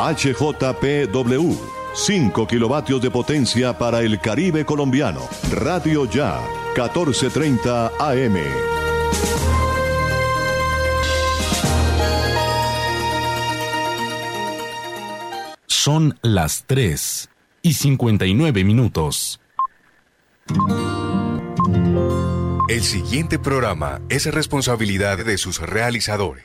HJPW. 5 kilovatios de potencia para el Caribe colombiano. Radio Ya, 1430 AM. Son las 3 y 59 minutos. El siguiente programa es responsabilidad de sus realizadores.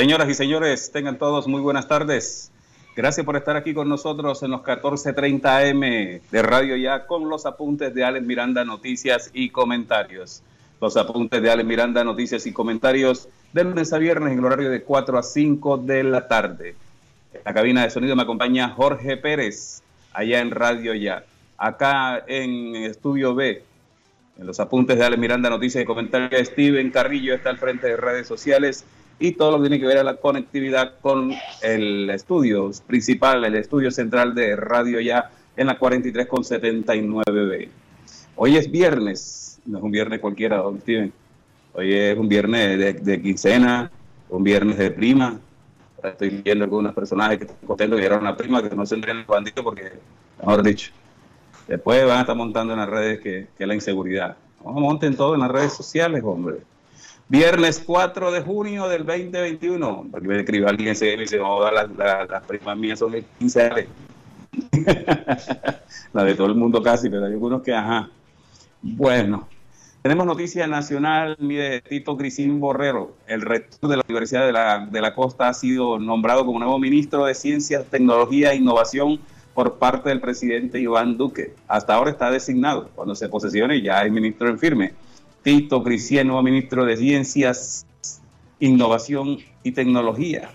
Señoras y señores, tengan todos muy buenas tardes. Gracias por estar aquí con nosotros en los 14:30 AM de Radio Ya con los apuntes de Alex Miranda, noticias y comentarios. Los apuntes de Alex Miranda, noticias y comentarios de lunes a viernes en el horario de 4 a 5 de la tarde. En la cabina de sonido me acompaña Jorge Pérez, allá en Radio Ya. Acá en Estudio B, en los apuntes de Alex Miranda, noticias y comentarios, Steven Carrillo está al frente de redes sociales y todo lo que tiene que ver a la conectividad con el estudio principal, el estudio central de Radio Ya en la 43 con 79B. Hoy es viernes, no es un viernes cualquiera, don Steven. Hoy es un viernes de, quincena, un viernes de prima. Estoy viendo algunos personajes que están contentos que era una prima, que no se entren el bandito porque, mejor dicho, después van a estar montando en las redes que, que la inseguridad. Vamos, monten todo en las redes sociales, hombre. Viernes 4 de junio del 2021. Porque me escribió alguien ese y dice, no, las, las, primas mías son el 15 la de todo el mundo casi, pero hay algunos que, ajá. Bueno, tenemos noticia nacional, mire, Tito Crisín Borrero, el rector de la Universidad de la, de la Costa, ha sido nombrado como nuevo ministro de Ciencias, Tecnología e Innovación por parte del presidente Iván Duque. Hasta ahora está designado. Cuando se posesione ya hay ministro en firme. Tito Cristiano, ministro de Ciencias, Innovación y Tecnología.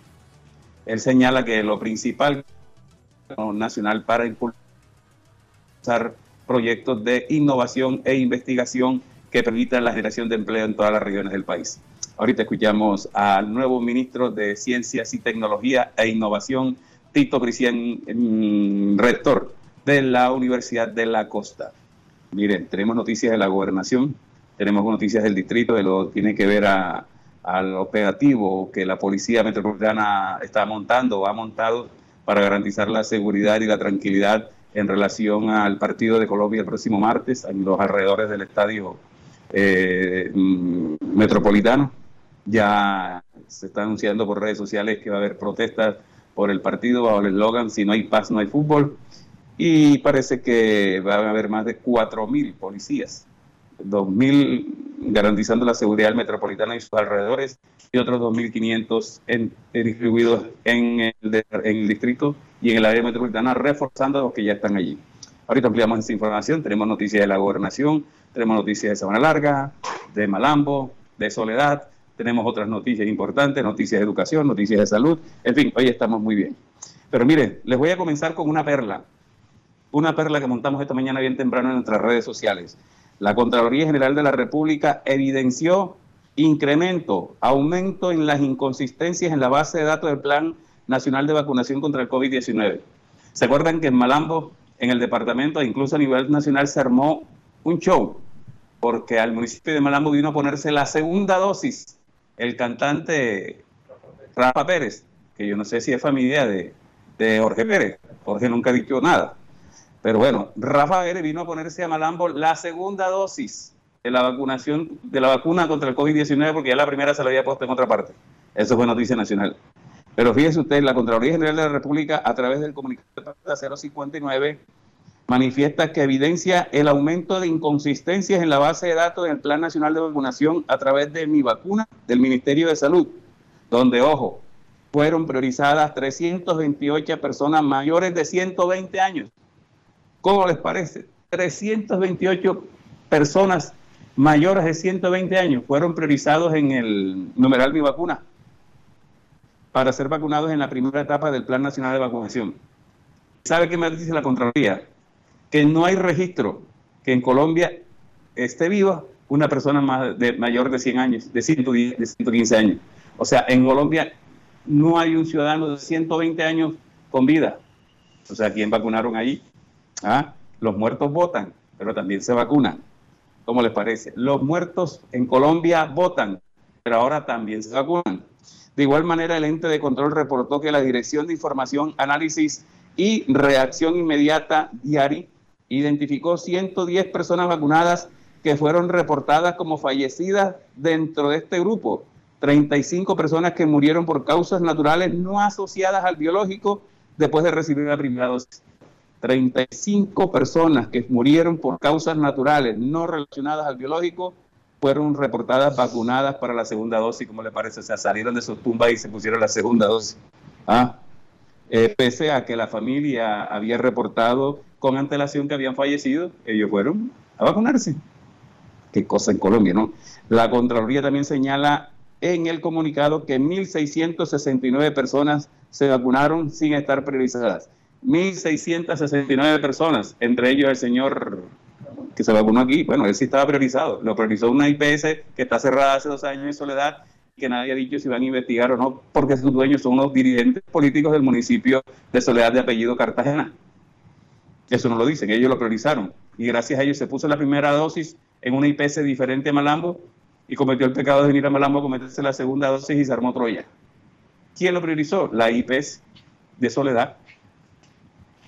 Él señala que lo principal nacional para impulsar proyectos de innovación e investigación que permitan la generación de empleo en todas las regiones del país. Ahorita escuchamos al nuevo ministro de Ciencias y Tecnología e Innovación, Tito Cristian, rector de la Universidad de la Costa. Miren, tenemos noticias de la gobernación tenemos noticias del distrito de lo que tiene que ver al operativo que la Policía Metropolitana está montando o ha montado para garantizar la seguridad y la tranquilidad en relación al partido de Colombia el próximo martes en los alrededores del estadio eh, mm, metropolitano. Ya se está anunciando por redes sociales que va a haber protestas por el partido bajo el eslogan si no hay paz no hay fútbol y parece que va a haber más de 4.000 policías 2.000 garantizando la seguridad del metropolitano y sus alrededores y otros 2.500 en, distribuidos en el, en el distrito y en el área metropolitana, reforzando los que ya están allí. Ahorita ampliamos esta información, tenemos noticias de la gobernación, tenemos noticias de Sabana Larga, de Malambo, de Soledad, tenemos otras noticias importantes, noticias de educación, noticias de salud, en fin, hoy estamos muy bien. Pero miren, les voy a comenzar con una perla, una perla que montamos esta mañana bien temprano en nuestras redes sociales. La Contraloría General de la República evidenció incremento, aumento en las inconsistencias en la base de datos del Plan Nacional de Vacunación contra el COVID-19. ¿Se acuerdan que en Malambo, en el departamento, incluso a nivel nacional, se armó un show? Porque al municipio de Malambo vino a ponerse la segunda dosis el cantante Rafa Pérez, que yo no sé si es familia de, de Jorge Pérez. Jorge nunca ha dicho nada. Pero bueno, Rafa Pérez vino a ponerse a Malambo la segunda dosis de la vacunación, de la vacuna contra el COVID-19, porque ya la primera se la había puesto en otra parte. Eso fue noticia nacional. Pero fíjese usted, la Contraloría General de la República, a través del comunicado 059, manifiesta que evidencia el aumento de inconsistencias en la base de datos del Plan Nacional de Vacunación a través de mi vacuna del Ministerio de Salud, donde, ojo, fueron priorizadas 328 personas mayores de 120 años. ¿Cómo les parece? 328 personas mayores de 120 años fueron priorizados en el numeral Mi Vacuna para ser vacunados en la primera etapa del Plan Nacional de Vacunación. ¿Sabe qué me dice la Contraloría? Que no hay registro que en Colombia esté viva una persona de, mayor de 100 años, de, 110, de 115 años. O sea, en Colombia no hay un ciudadano de 120 años con vida. O sea, ¿quién vacunaron allí? ¿Ah? Los muertos votan, pero también se vacunan. ¿Cómo les parece? Los muertos en Colombia votan, pero ahora también se vacunan. De igual manera, el ente de control reportó que la Dirección de Información, Análisis y Reacción Inmediata, DIARI, identificó 110 personas vacunadas que fueron reportadas como fallecidas dentro de este grupo 35 personas que murieron por causas naturales no asociadas al biológico después de recibir la primera dosis. 35 personas que murieron por causas naturales no relacionadas al biológico fueron reportadas vacunadas para la segunda dosis, como le parece, o sea, salieron de sus tumbas y se pusieron la segunda dosis. ¿Ah? Eh, pese a que la familia había reportado con antelación que habían fallecido, ellos fueron a vacunarse. Qué cosa en Colombia, ¿no? La Contraloría también señala en el comunicado que 1.669 personas se vacunaron sin estar priorizadas. 1.669 personas, entre ellos el señor que se vacunó aquí, bueno, él sí estaba priorizado, lo priorizó una IPS que está cerrada hace dos años en Soledad, que nadie ha dicho si van a investigar o no, porque sus dueños son unos dirigentes políticos del municipio de Soledad de apellido Cartagena. Eso no lo dicen, ellos lo priorizaron. Y gracias a ellos se puso la primera dosis en una IPS diferente a Malambo y cometió el pecado de venir a Malambo a cometerse la segunda dosis y se armó Troya. ¿Quién lo priorizó? La IPS de Soledad.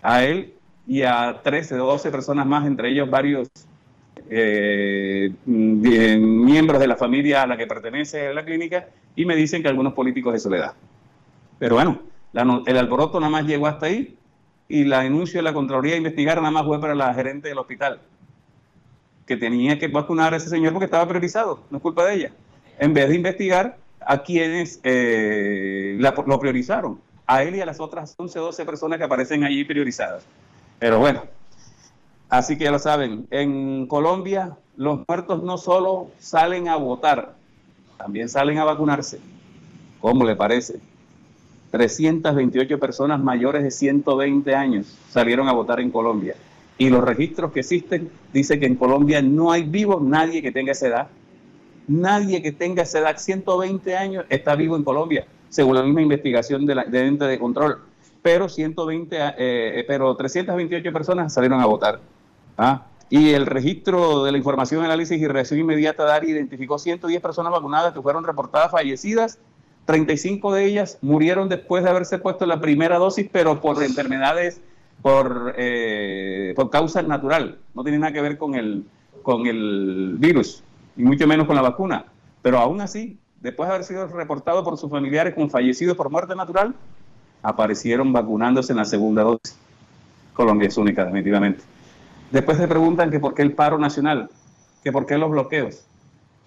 A él y a 13 o 12 personas más, entre ellos varios eh, miembros de la familia a la que pertenece la clínica, y me dicen que algunos políticos de Soledad. Pero bueno, el alboroto nada más llegó hasta ahí y la denuncia de la Contraloría de investigar nada más fue para la gerente del hospital que tenía que vacunar a ese señor porque estaba priorizado, no es culpa de ella. En vez de investigar a quienes eh, lo priorizaron, a él y a las otras 11, 12 personas que aparecen allí priorizadas. Pero bueno, así que ya lo saben, en Colombia los muertos no solo salen a votar, también salen a vacunarse. ¿Cómo le parece? 328 personas mayores de 120 años salieron a votar en Colombia y los registros que existen dicen que en Colombia no hay vivo nadie que tenga esa edad. Nadie que tenga esa edad, 120 años, está vivo en Colombia, según la misma investigación de la, de ente de control. Pero 120, eh, pero 328 personas salieron a votar. ¿ah? Y el registro de la información, análisis y reacción inmediata DARI identificó 110 personas vacunadas que fueron reportadas fallecidas. 35 de ellas murieron después de haberse puesto la primera dosis, pero por enfermedades por, eh, por causa natural, no tiene nada que ver con el, con el virus, y mucho menos con la vacuna. Pero aún así, después de haber sido reportado por sus familiares como fallecidos por muerte natural, aparecieron vacunándose en la segunda dosis. Colombia es única, definitivamente. Después se preguntan que por qué el paro nacional, que por qué los bloqueos.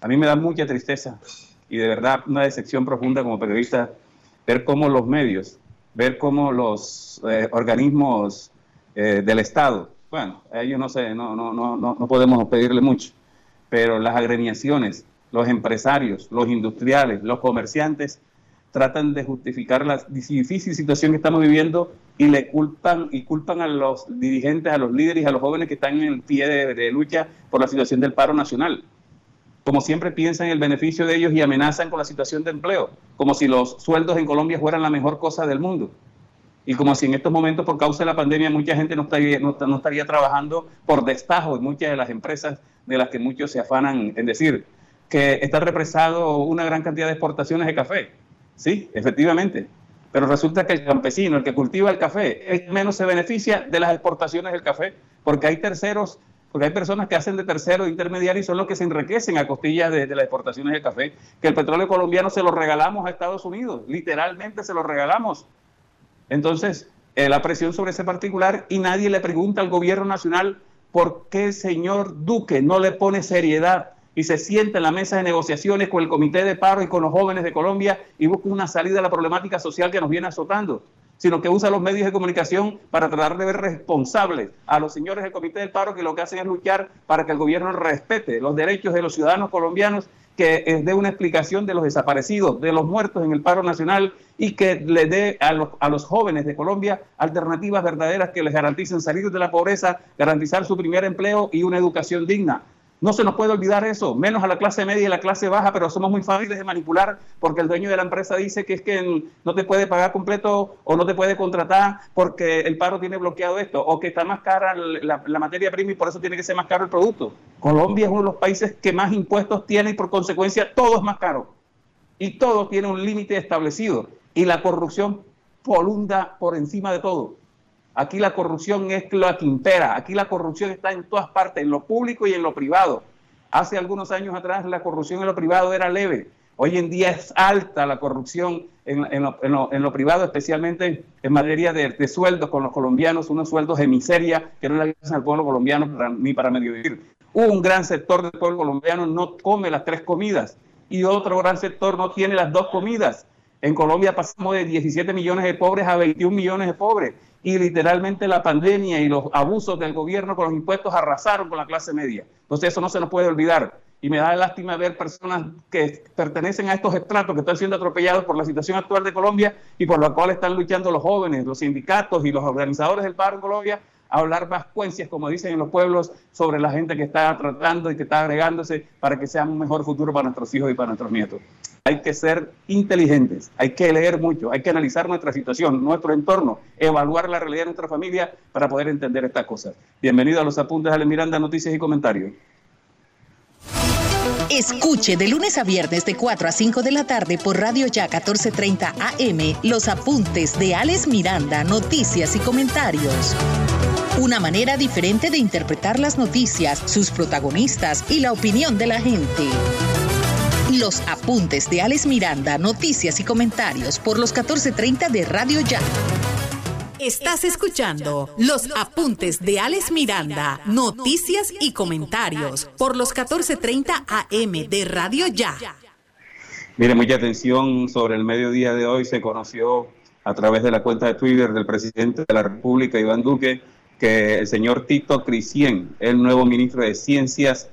A mí me da mucha tristeza y de verdad una decepción profunda como periodista ver cómo los medios ver cómo los eh, organismos eh, del Estado, bueno, a ellos no sé, no, no, no, no podemos pedirle mucho, pero las agremiaciones, los empresarios, los industriales, los comerciantes, tratan de justificar la difícil situación que estamos viviendo y le culpan y culpan a los dirigentes, a los líderes, a los jóvenes que están en el pie de lucha por la situación del paro nacional como siempre piensan en el beneficio de ellos y amenazan con la situación de empleo, como si los sueldos en Colombia fueran la mejor cosa del mundo. Y como si en estos momentos, por causa de la pandemia, mucha gente no estaría, no, estaría trabajando por destajo en muchas de las empresas de las que muchos se afanan en decir que está represado una gran cantidad de exportaciones de café. Sí, efectivamente. Pero resulta que el campesino, el que cultiva el café, menos se beneficia de las exportaciones del café, porque hay terceros porque hay personas que hacen de tercero intermediario y son los que se enriquecen a costillas de, las exportaciones de café, que el petróleo colombiano se lo regalamos a Estados Unidos, literalmente se lo regalamos. Entonces, eh, la presión sobre ese particular y nadie le pregunta al gobierno nacional por qué el señor Duque no le pone seriedad y se siente en la mesa de negociaciones con el Comité de Paro y con los jóvenes de Colombia y busque una salida a la problemática social que nos viene azotando, sino que usa los medios de comunicación para tratar de ver responsables a los señores del Comité del Paro que lo que hacen es luchar para que el gobierno respete los derechos de los ciudadanos colombianos que dé una explicación de los desaparecidos, de los muertos en el paro nacional y que le dé a los, a los jóvenes de Colombia alternativas verdaderas que les garanticen salir de la pobreza, garantizar su primer empleo y una educación digna. No se nos puede olvidar eso, menos a la clase media y la clase baja, pero somos muy fáciles de manipular porque el dueño de la empresa dice que es que no te puede pagar completo o no te puede contratar porque el paro tiene bloqueado esto o que está más cara la, la materia prima y por eso tiene que ser más caro el producto. Colombia es uno de los países que más impuestos tiene y por consecuencia todo es más caro. Y todo tiene un límite establecido y la corrupción polunda por encima de todo. Aquí la corrupción es la que impera, aquí la corrupción está en todas partes, en lo público y en lo privado. Hace algunos años atrás la corrupción en lo privado era leve, hoy en día es alta la corrupción en, lo, privado, especialmente en materia de, sueldos con los colombianos, unos sueldos de miseria que no le alcanzan al pueblo colombiano ni para medio vivir. Un gran sector del pueblo colombiano no come las tres comidas y otro gran sector no tiene las dos comidas. En Colombia pasamos de 17 millones de pobres a 21 millones de pobres y literalmente la pandemia y los abusos del gobierno con los impuestos arrasaron con la clase media. Entonces eso no se nos puede olvidar. Y me da lástima ver personas que pertenecen a estos estratos que están siendo atropellados por la situación actual de Colombia y por la cual están luchando los jóvenes, los sindicatos y los organizadores del paro en Colombia a hablar vascuencias, como dicen en los pueblos, sobre la gente que está tratando y que está agregándose para que sea un mejor futuro para nuestros hijos y para nuestros nietos. Hay que ser inteligentes, hay que leer mucho, hay que analizar nuestra situación, nuestro entorno, evaluar la realidad de nuestra familia para poder entender estas cosas. Bienvenido a los apuntes de Miranda, noticias y comentarios. Escuche de lunes a viernes de 4 a 5 de la tarde por Radio Ya 1430 AM los apuntes de Alex Miranda, noticias y comentarios. Una manera diferente de interpretar las noticias, sus protagonistas y la opinión de la gente. Los apuntes de Alex Miranda, noticias y comentarios por los 14:30 de Radio Ya. Estás escuchando los apuntes de Alex Miranda, noticias y comentarios por los 14:30 AM de Radio Ya. Mire, mucha atención sobre el mediodía de hoy se conoció a través de la cuenta de Twitter del presidente de la República, Iván Duque, que el señor Tito Crisien, el nuevo ministro de Ciencias,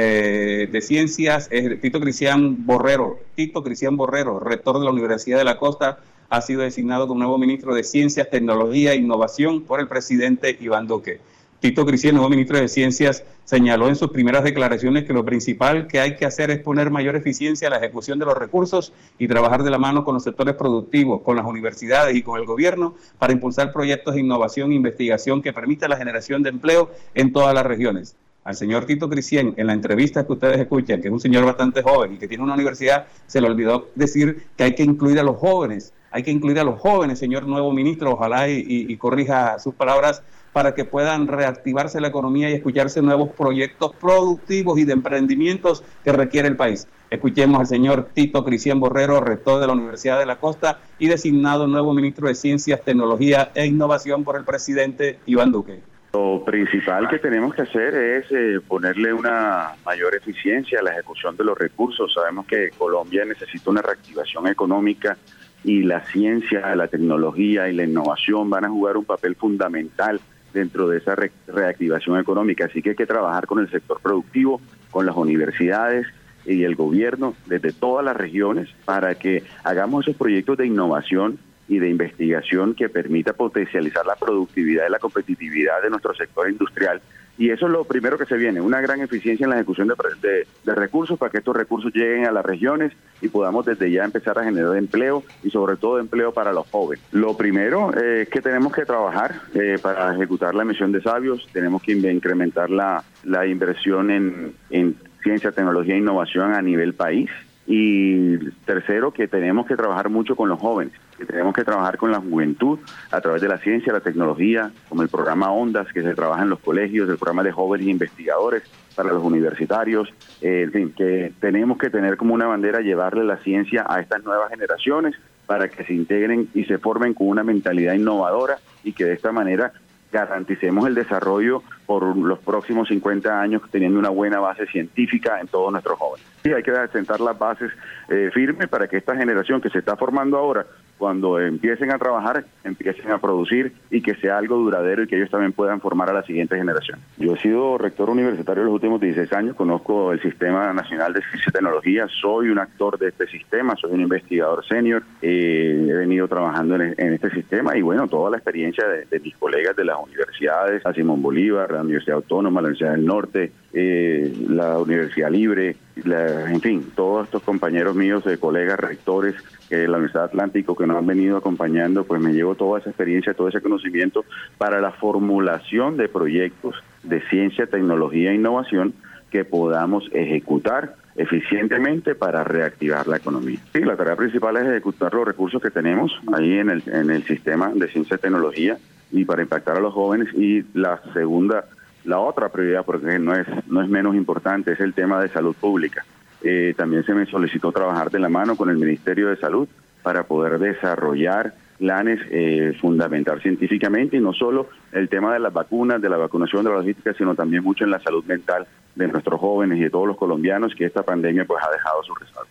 eh, de Ciencias, es Tito Cristian Borrero, Tito Cristian Borrero, rector de la Universidad de la Costa, ha sido designado como nuevo ministro de Ciencias, Tecnología e Innovación por el presidente Iván Duque. Tito Cristian, nuevo ministro de Ciencias, señaló en sus primeras declaraciones que lo principal que hay que hacer es poner mayor eficiencia a la ejecución de los recursos y trabajar de la mano con los sectores productivos, con las universidades y con el gobierno para impulsar proyectos de innovación e investigación que permita la generación de empleo en todas las regiones al señor Tito Cristian, en la entrevista que ustedes escuchan, que es un señor bastante joven y que tiene una universidad, se le olvidó decir que hay que incluir a los jóvenes, hay que incluir a los jóvenes, señor nuevo ministro, ojalá y, corrija sus palabras para que puedan reactivarse la economía y escucharse nuevos proyectos productivos y de emprendimientos que requiere el país. Escuchemos al señor Tito Cristian Borrero, rector de la Universidad de la Costa y designado nuevo ministro de Ciencias, Tecnología e Innovación por el presidente Iván Duque. Lo principal que tenemos que hacer es eh, ponerle una mayor eficiencia a la ejecución de los recursos. Sabemos que Colombia necesita una reactivación económica y la ciencia, la tecnología y la innovación van a jugar un papel fundamental dentro de esa reactivación económica. Así que hay que trabajar con el sector productivo, con las universidades y el gobierno desde todas las regiones para que hagamos esos proyectos de innovación y de investigación que permita potencializar la productividad y la competitividad de nuestro sector industrial. Y eso es lo primero que se viene, una gran eficiencia en la ejecución de, de, recursos para que estos recursos lleguen a las regiones y podamos desde ya empezar a generar empleo y sobre todo empleo para los jóvenes. Lo primero eh, es que tenemos que trabajar eh, para ejecutar la misión de sabios, tenemos que incrementar la, la inversión en ciencia, tecnología e innovación a nivel país. Y tercero, que tenemos que trabajar mucho con los jóvenes, que tenemos que trabajar con la juventud a través de la ciencia, la tecnología, como el programa Ondas, que se trabaja en los colegios, el programa de jóvenes investigadores para los universitarios, eh, en fin, que tenemos que tener como una bandera llevarle la ciencia a estas nuevas generaciones para que se integren y se formen con una mentalidad innovadora y que de esta manera garanticemos el desarrollo por los próximos 50 años teniendo una buena base científica en todos nuestros jóvenes. Sí, hay que sentar las bases eh, firmes para que esta generación que se está formando ahora cuando empiecen a trabajar, empiecen a producir y que sea algo duradero y que ellos también puedan formar a la siguiente generación. Yo he sido rector universitario los últimos 16 años, conozco el Sistema Nacional de Ciencia y Tecnología, soy un actor de este sistema, soy un investigador senior, eh, he venido trabajando en, este sistema y bueno, toda la experiencia de, mis colegas de las universidades, a Simón Bolívar, la Universidad Autónoma, la Universidad del Norte, eh, la Universidad Libre, en fin, todos estos compañeros míos, de colegas, rectores, que la Universidad Atlántico que nos han venido acompañando, pues me llevo toda esa experiencia, todo ese conocimiento para la formulación de proyectos de ciencia, tecnología e innovación que podamos ejecutar eficientemente para reactivar la economía. Sí, la tarea principal es ejecutar los recursos que tenemos ahí en el, en el sistema de ciencia y tecnología y para impactar a los jóvenes y la segunda la otra prioridad, porque no es, no es menos importante, es el tema de salud pública. Eh, también se me solicitó trabajar de la mano con el Ministerio de Salud para poder desarrollar planes eh, fundamental científicamente y no solo el tema de las vacunas, de la vacunación, de la logística, sino también mucho en la salud mental de nuestros jóvenes y de todos los colombianos que esta pandemia pues ha dejado sus resultados.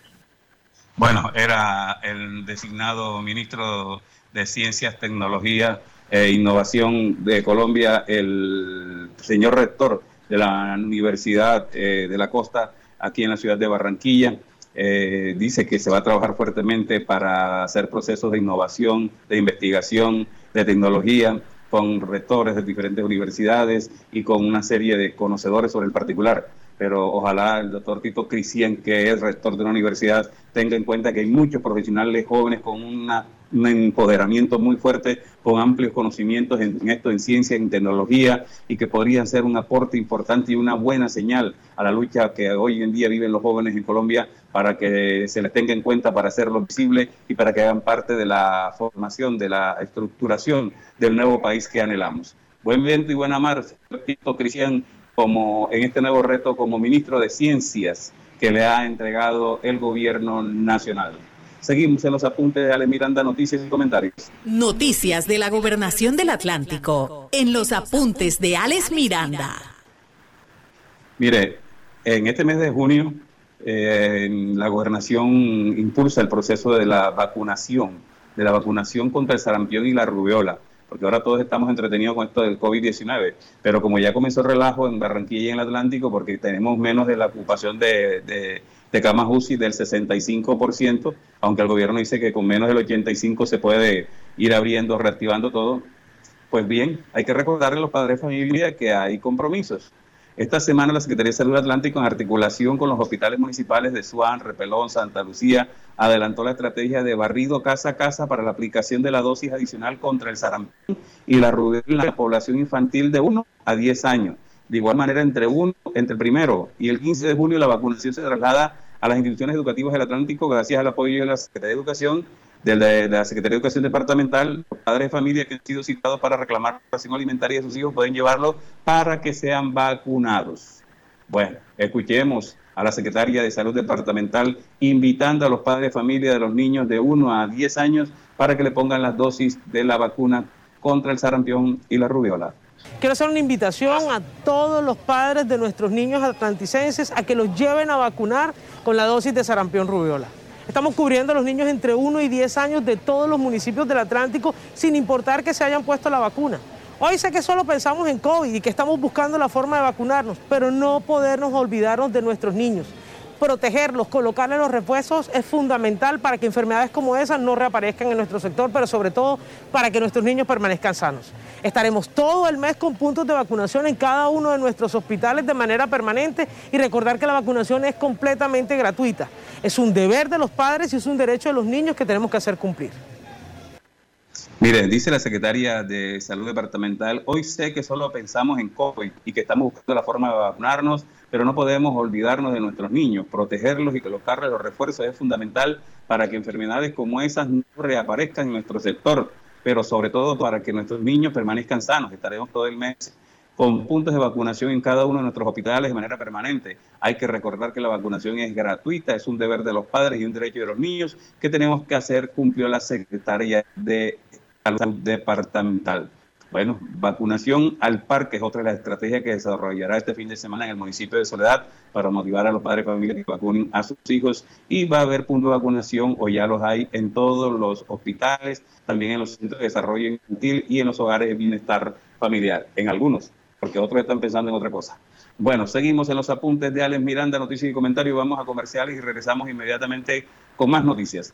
Bueno, era el designado ministro de Ciencias, Tecnología e Innovación de Colombia, el señor rector de la Universidad eh, de la Costa, aquí en la ciudad de Barranquilla. Eh, dice que se va a trabajar fuertemente para hacer procesos de innovación, de investigación, de tecnología, con rectores de diferentes universidades y con una serie de conocedores sobre el particular. Pero ojalá el doctor Tito Cristian, que es rector de una universidad, tenga en cuenta que hay muchos profesionales jóvenes con una un empoderamiento muy fuerte con amplios conocimientos en, esto, en ciencia, en tecnología, y que podrían ser un aporte importante y una buena señal a la lucha que hoy en día viven los jóvenes en Colombia para que se les tenga en cuenta, para hacerlo visible y para que hagan parte de la formación, de la estructuración del nuevo país que anhelamos. Buen viento y buena mar, Tito Cristian, como en este nuevo reto como ministro de Ciencias que le ha entregado el gobierno nacional. Seguimos en los apuntes de Ale Miranda, noticias y comentarios. Noticias de la Gobernación del Atlántico, en los apuntes de Alex Miranda. Mire, en este mes de junio, eh, la gobernación impulsa el proceso de la vacunación, de la vacunación contra el sarampión y la rubiola, porque ahora todos estamos entretenidos con esto del COVID-19, pero como ya comenzó el relajo en Barranquilla y en el Atlántico, porque tenemos menos de la ocupación de de camas UCI del 65%, aunque el gobierno dice que con menos del 85% se puede ir abriendo, reactivando todo. Pues bien, hay que recordarle a los padres de familia que hay compromisos. Esta semana la Secretaría de Salud Atlántico, en articulación con los hospitales municipales de Suán, Repelón, Santa Lucía, adelantó la estrategia de barrido casa a casa para la aplicación de la dosis adicional contra el sarampión y la rubiola en la población infantil de 1 a 10 años. De igual manera, entre, uno, entre el primero y el 15 de julio, la vacunación se traslada a las instituciones educativas del Atlántico gracias al apoyo de la Secretaría de Educación, de la, Secretaría de Educación Departamental. Los padres de familia que han sido citados para reclamar ración alimentaria de sus hijos pueden llevarlo para que sean vacunados. Bueno, escuchemos a la Secretaria de Salud Departamental invitando a los padres de familia de los niños de 1 a 10 años para que le pongan las dosis de la vacuna contra el sarampión y la rubiola. Quiero hacer una invitación a todos los padres de nuestros niños atlanticenses a que los lleven a vacunar con la dosis de sarampión rubiola. Estamos cubriendo a los niños entre 1 y 10 años de todos los municipios del Atlántico sin importar que se hayan puesto la vacuna. Hoy sé que solo pensamos en COVID y que estamos buscando la forma de vacunarnos, pero no podernos olvidarnos de nuestros niños protegerlos, colocarle los refuerzos es fundamental para que enfermedades como esas no reaparezcan en nuestro sector, pero sobre todo para que nuestros niños permanezcan sanos. Estaremos todo el mes con puntos de vacunación en cada uno de nuestros hospitales de manera permanente y recordar que la vacunación es completamente gratuita. Es un deber de los padres y es un derecho de los niños que tenemos que hacer cumplir. Mire, dice la secretaria de Salud Departamental, hoy sé que solo pensamos en COVID y que estamos buscando la forma de vacunarnos, pero no podemos olvidarnos de nuestros niños. Protegerlos y colocarles los refuerzos es fundamental para que enfermedades como esas no reaparezcan en nuestro sector, pero sobre todo para que nuestros niños permanezcan sanos. Estaremos todo el mes con puntos de vacunación en cada uno de nuestros hospitales de manera permanente. Hay que recordar que la vacunación es gratuita, es un deber de los padres y un derecho de los niños que tenemos que hacer, cumplió la secretaria de departamental. Bueno, vacunación al parque es otra de las estrategias que desarrollará este fin de semana en el municipio de Soledad para motivar a los padres de familia que vacunen a sus hijos y va a haber puntos de vacunación o ya los hay en todos los hospitales, también en los centros de desarrollo infantil y en los hogares de bienestar familiar, en algunos, porque otros están pensando en otra cosa. Bueno, seguimos en los apuntes de Alex Miranda, noticias y comentarios, vamos a comerciales y regresamos inmediatamente con más noticias.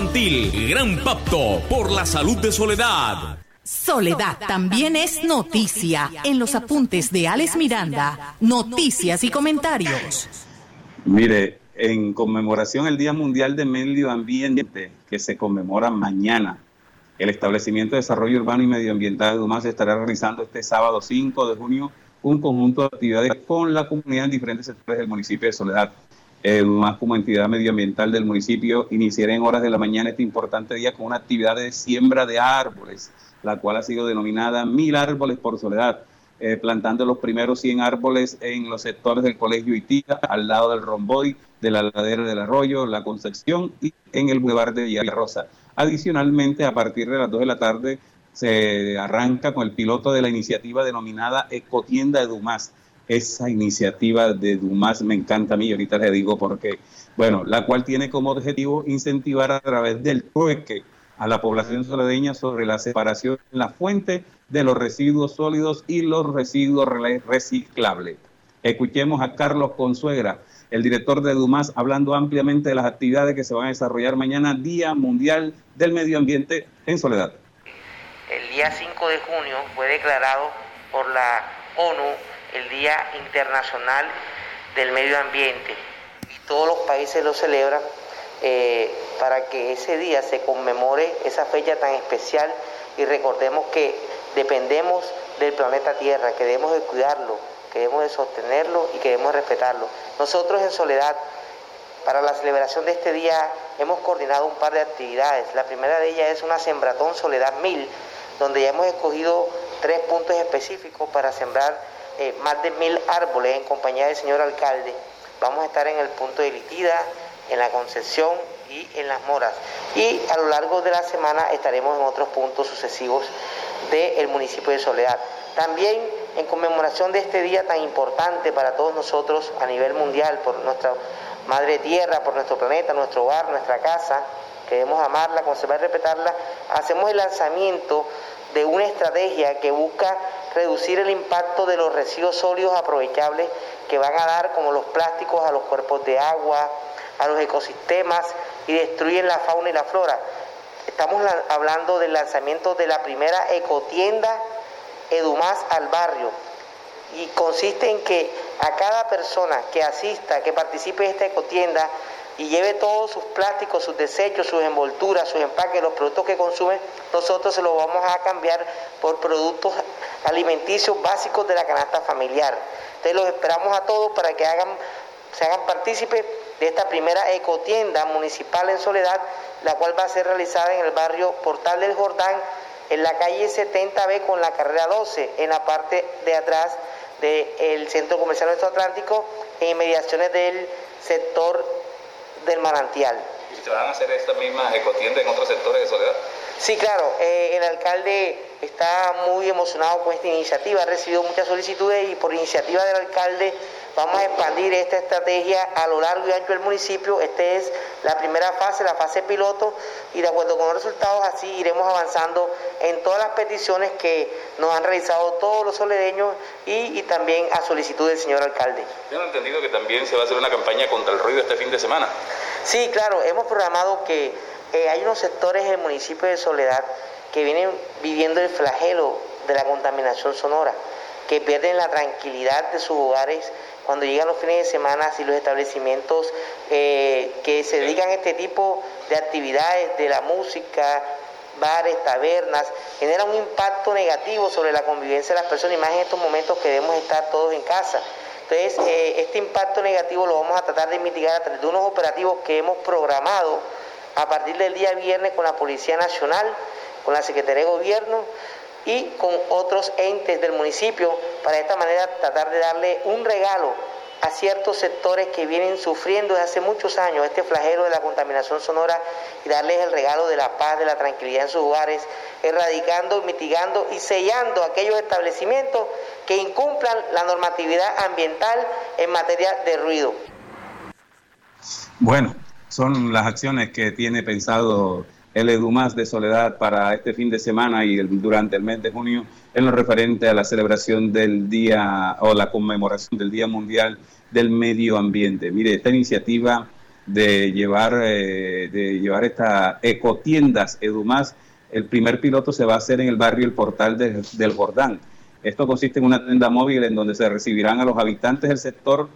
infantil. Gran pacto por la salud de Soledad. Soledad también es noticia en los apuntes de Alex Miranda. Noticias y comentarios. Mire, en conmemoración el Día Mundial de Medio Ambiente, que se conmemora mañana, el Establecimiento de Desarrollo Urbano y Medioambiental de Dumas estará realizando este sábado 5 de junio un conjunto de actividades con la comunidad en diferentes sectores del municipio de Soledad más como entidad medioambiental del municipio, iniciaré en horas de la mañana este importante día con una actividad de siembra de árboles, la cual ha sido denominada Mil Árboles por Soledad, eh, plantando los primeros 100 árboles en los sectores del Colegio Itía, al lado del Romboy, de la ladera del Arroyo, La Concepción y en el Boulevard de Villarrosa. Adicionalmente, a partir de las 2 de la tarde, se arranca con el piloto de la iniciativa denominada Ecotienda de Dumas, esa iniciativa de Dumas me encanta a mí, ahorita le digo por qué. Bueno, la cual tiene como objetivo incentivar a través del trueque a la población soledeña sobre la separación en la fuente de los residuos sólidos y los residuos reciclables. Escuchemos a Carlos Consuegra, el director de Dumas, hablando ampliamente de las actividades que se van a desarrollar mañana, Día Mundial del Medio Ambiente en Soledad. El día 5 de junio fue declarado por la ONU el Día Internacional del Medio Ambiente y todos los países lo celebran eh, para que ese día se conmemore esa fecha tan especial y recordemos que dependemos del planeta Tierra, que debemos de cuidarlo, que debemos de sostenerlo y que debemos respetarlo. Nosotros en Soledad, para la celebración de este día, hemos coordinado un par de actividades. La primera de ellas es una sembratón Soledad 1000, donde ya hemos escogido tres puntos específicos para sembrar eh, más de mil árboles en compañía del señor alcalde. Vamos a estar en el punto de Litida, en la Concepción y en las Moras. Y a lo largo de la semana estaremos en otros puntos sucesivos del municipio de Soledad. También en conmemoración de este día tan importante para todos nosotros a nivel mundial, por nuestra madre tierra, por nuestro planeta, nuestro hogar, nuestra casa, que debemos amarla, conservar y respetarla, hacemos el lanzamiento de una estrategia que busca reducir el impacto de los residuos sólidos aprovechables que van a dar como los plásticos a los cuerpos de agua, a los ecosistemas y destruyen la fauna y la flora. Estamos hablando del lanzamiento de la primera ecotienda Edumás al barrio y consiste en que a cada persona que asista, que participe en esta ecotienda, y lleve todos sus plásticos, sus desechos, sus envolturas, sus empaques, los productos que consume, nosotros se los vamos a cambiar por productos alimenticios básicos de la canasta familiar. Entonces los esperamos a todos para que hagan, se hagan partícipes de esta primera ecotienda municipal en Soledad, la cual va a ser realizada en el barrio Portal del Jordán, en la calle 70B con la carrera 12, en la parte de atrás del Centro Comercial Nuestro Atlántico, en inmediaciones del sector del manantial. ¿Y se van a hacer estas mismas ecotiendas en otros sectores de Soledad? Sí, claro. Eh, el alcalde está muy emocionado con esta iniciativa, ha recibido muchas solicitudes y por iniciativa del alcalde vamos a expandir esta estrategia a lo largo y ancho del municipio. Esta es la primera fase, la fase piloto, y de acuerdo con los resultados así iremos avanzando en todas las peticiones que nos han realizado todos los soledeños y, también a solicitud del señor alcalde. Tengo entendido que también se va a hacer una campaña contra el ruido este fin de semana. Sí, claro, hemos programado que eh, hay unos sectores del municipio de Soledad que vienen viviendo el flagelo de la contaminación sonora, que pierden la tranquilidad de sus hogares cuando llegan los fines de semana y los establecimientos eh, que se dedican a este tipo de actividades de la música, bares, tabernas, genera un impacto negativo sobre la convivencia de las personas y más en estos momentos que debemos estar todos en casa. Entonces, eh, este impacto negativo lo vamos a tratar de mitigar a través de unos operativos que hemos programado a partir del día viernes con la Policía Nacional, con la Secretaría de Gobierno y con otros entes del municipio para de esta manera tratar de darle un regalo a ciertos sectores que vienen sufriendo desde hace muchos años este flagelo de la contaminación sonora y darles el regalo de la paz, de la tranquilidad en sus hogares, erradicando, mitigando y sellando aquellos establecimientos que incumplan la normatividad ambiental en materia de ruido. Bueno, son las acciones que tiene pensado el EDUMAS de Soledad para este fin de semana y durante el mes de junio en lo referente a la celebración del día o la conmemoración del Día Mundial del Medio Ambiente. Mire, esta iniciativa de llevar, eh, llevar estas ecotiendas EDUMAS, el primer piloto se va a hacer en el barrio El Portal del Jordán. Esto consiste en una tienda móvil en donde se recibirán a los habitantes del sector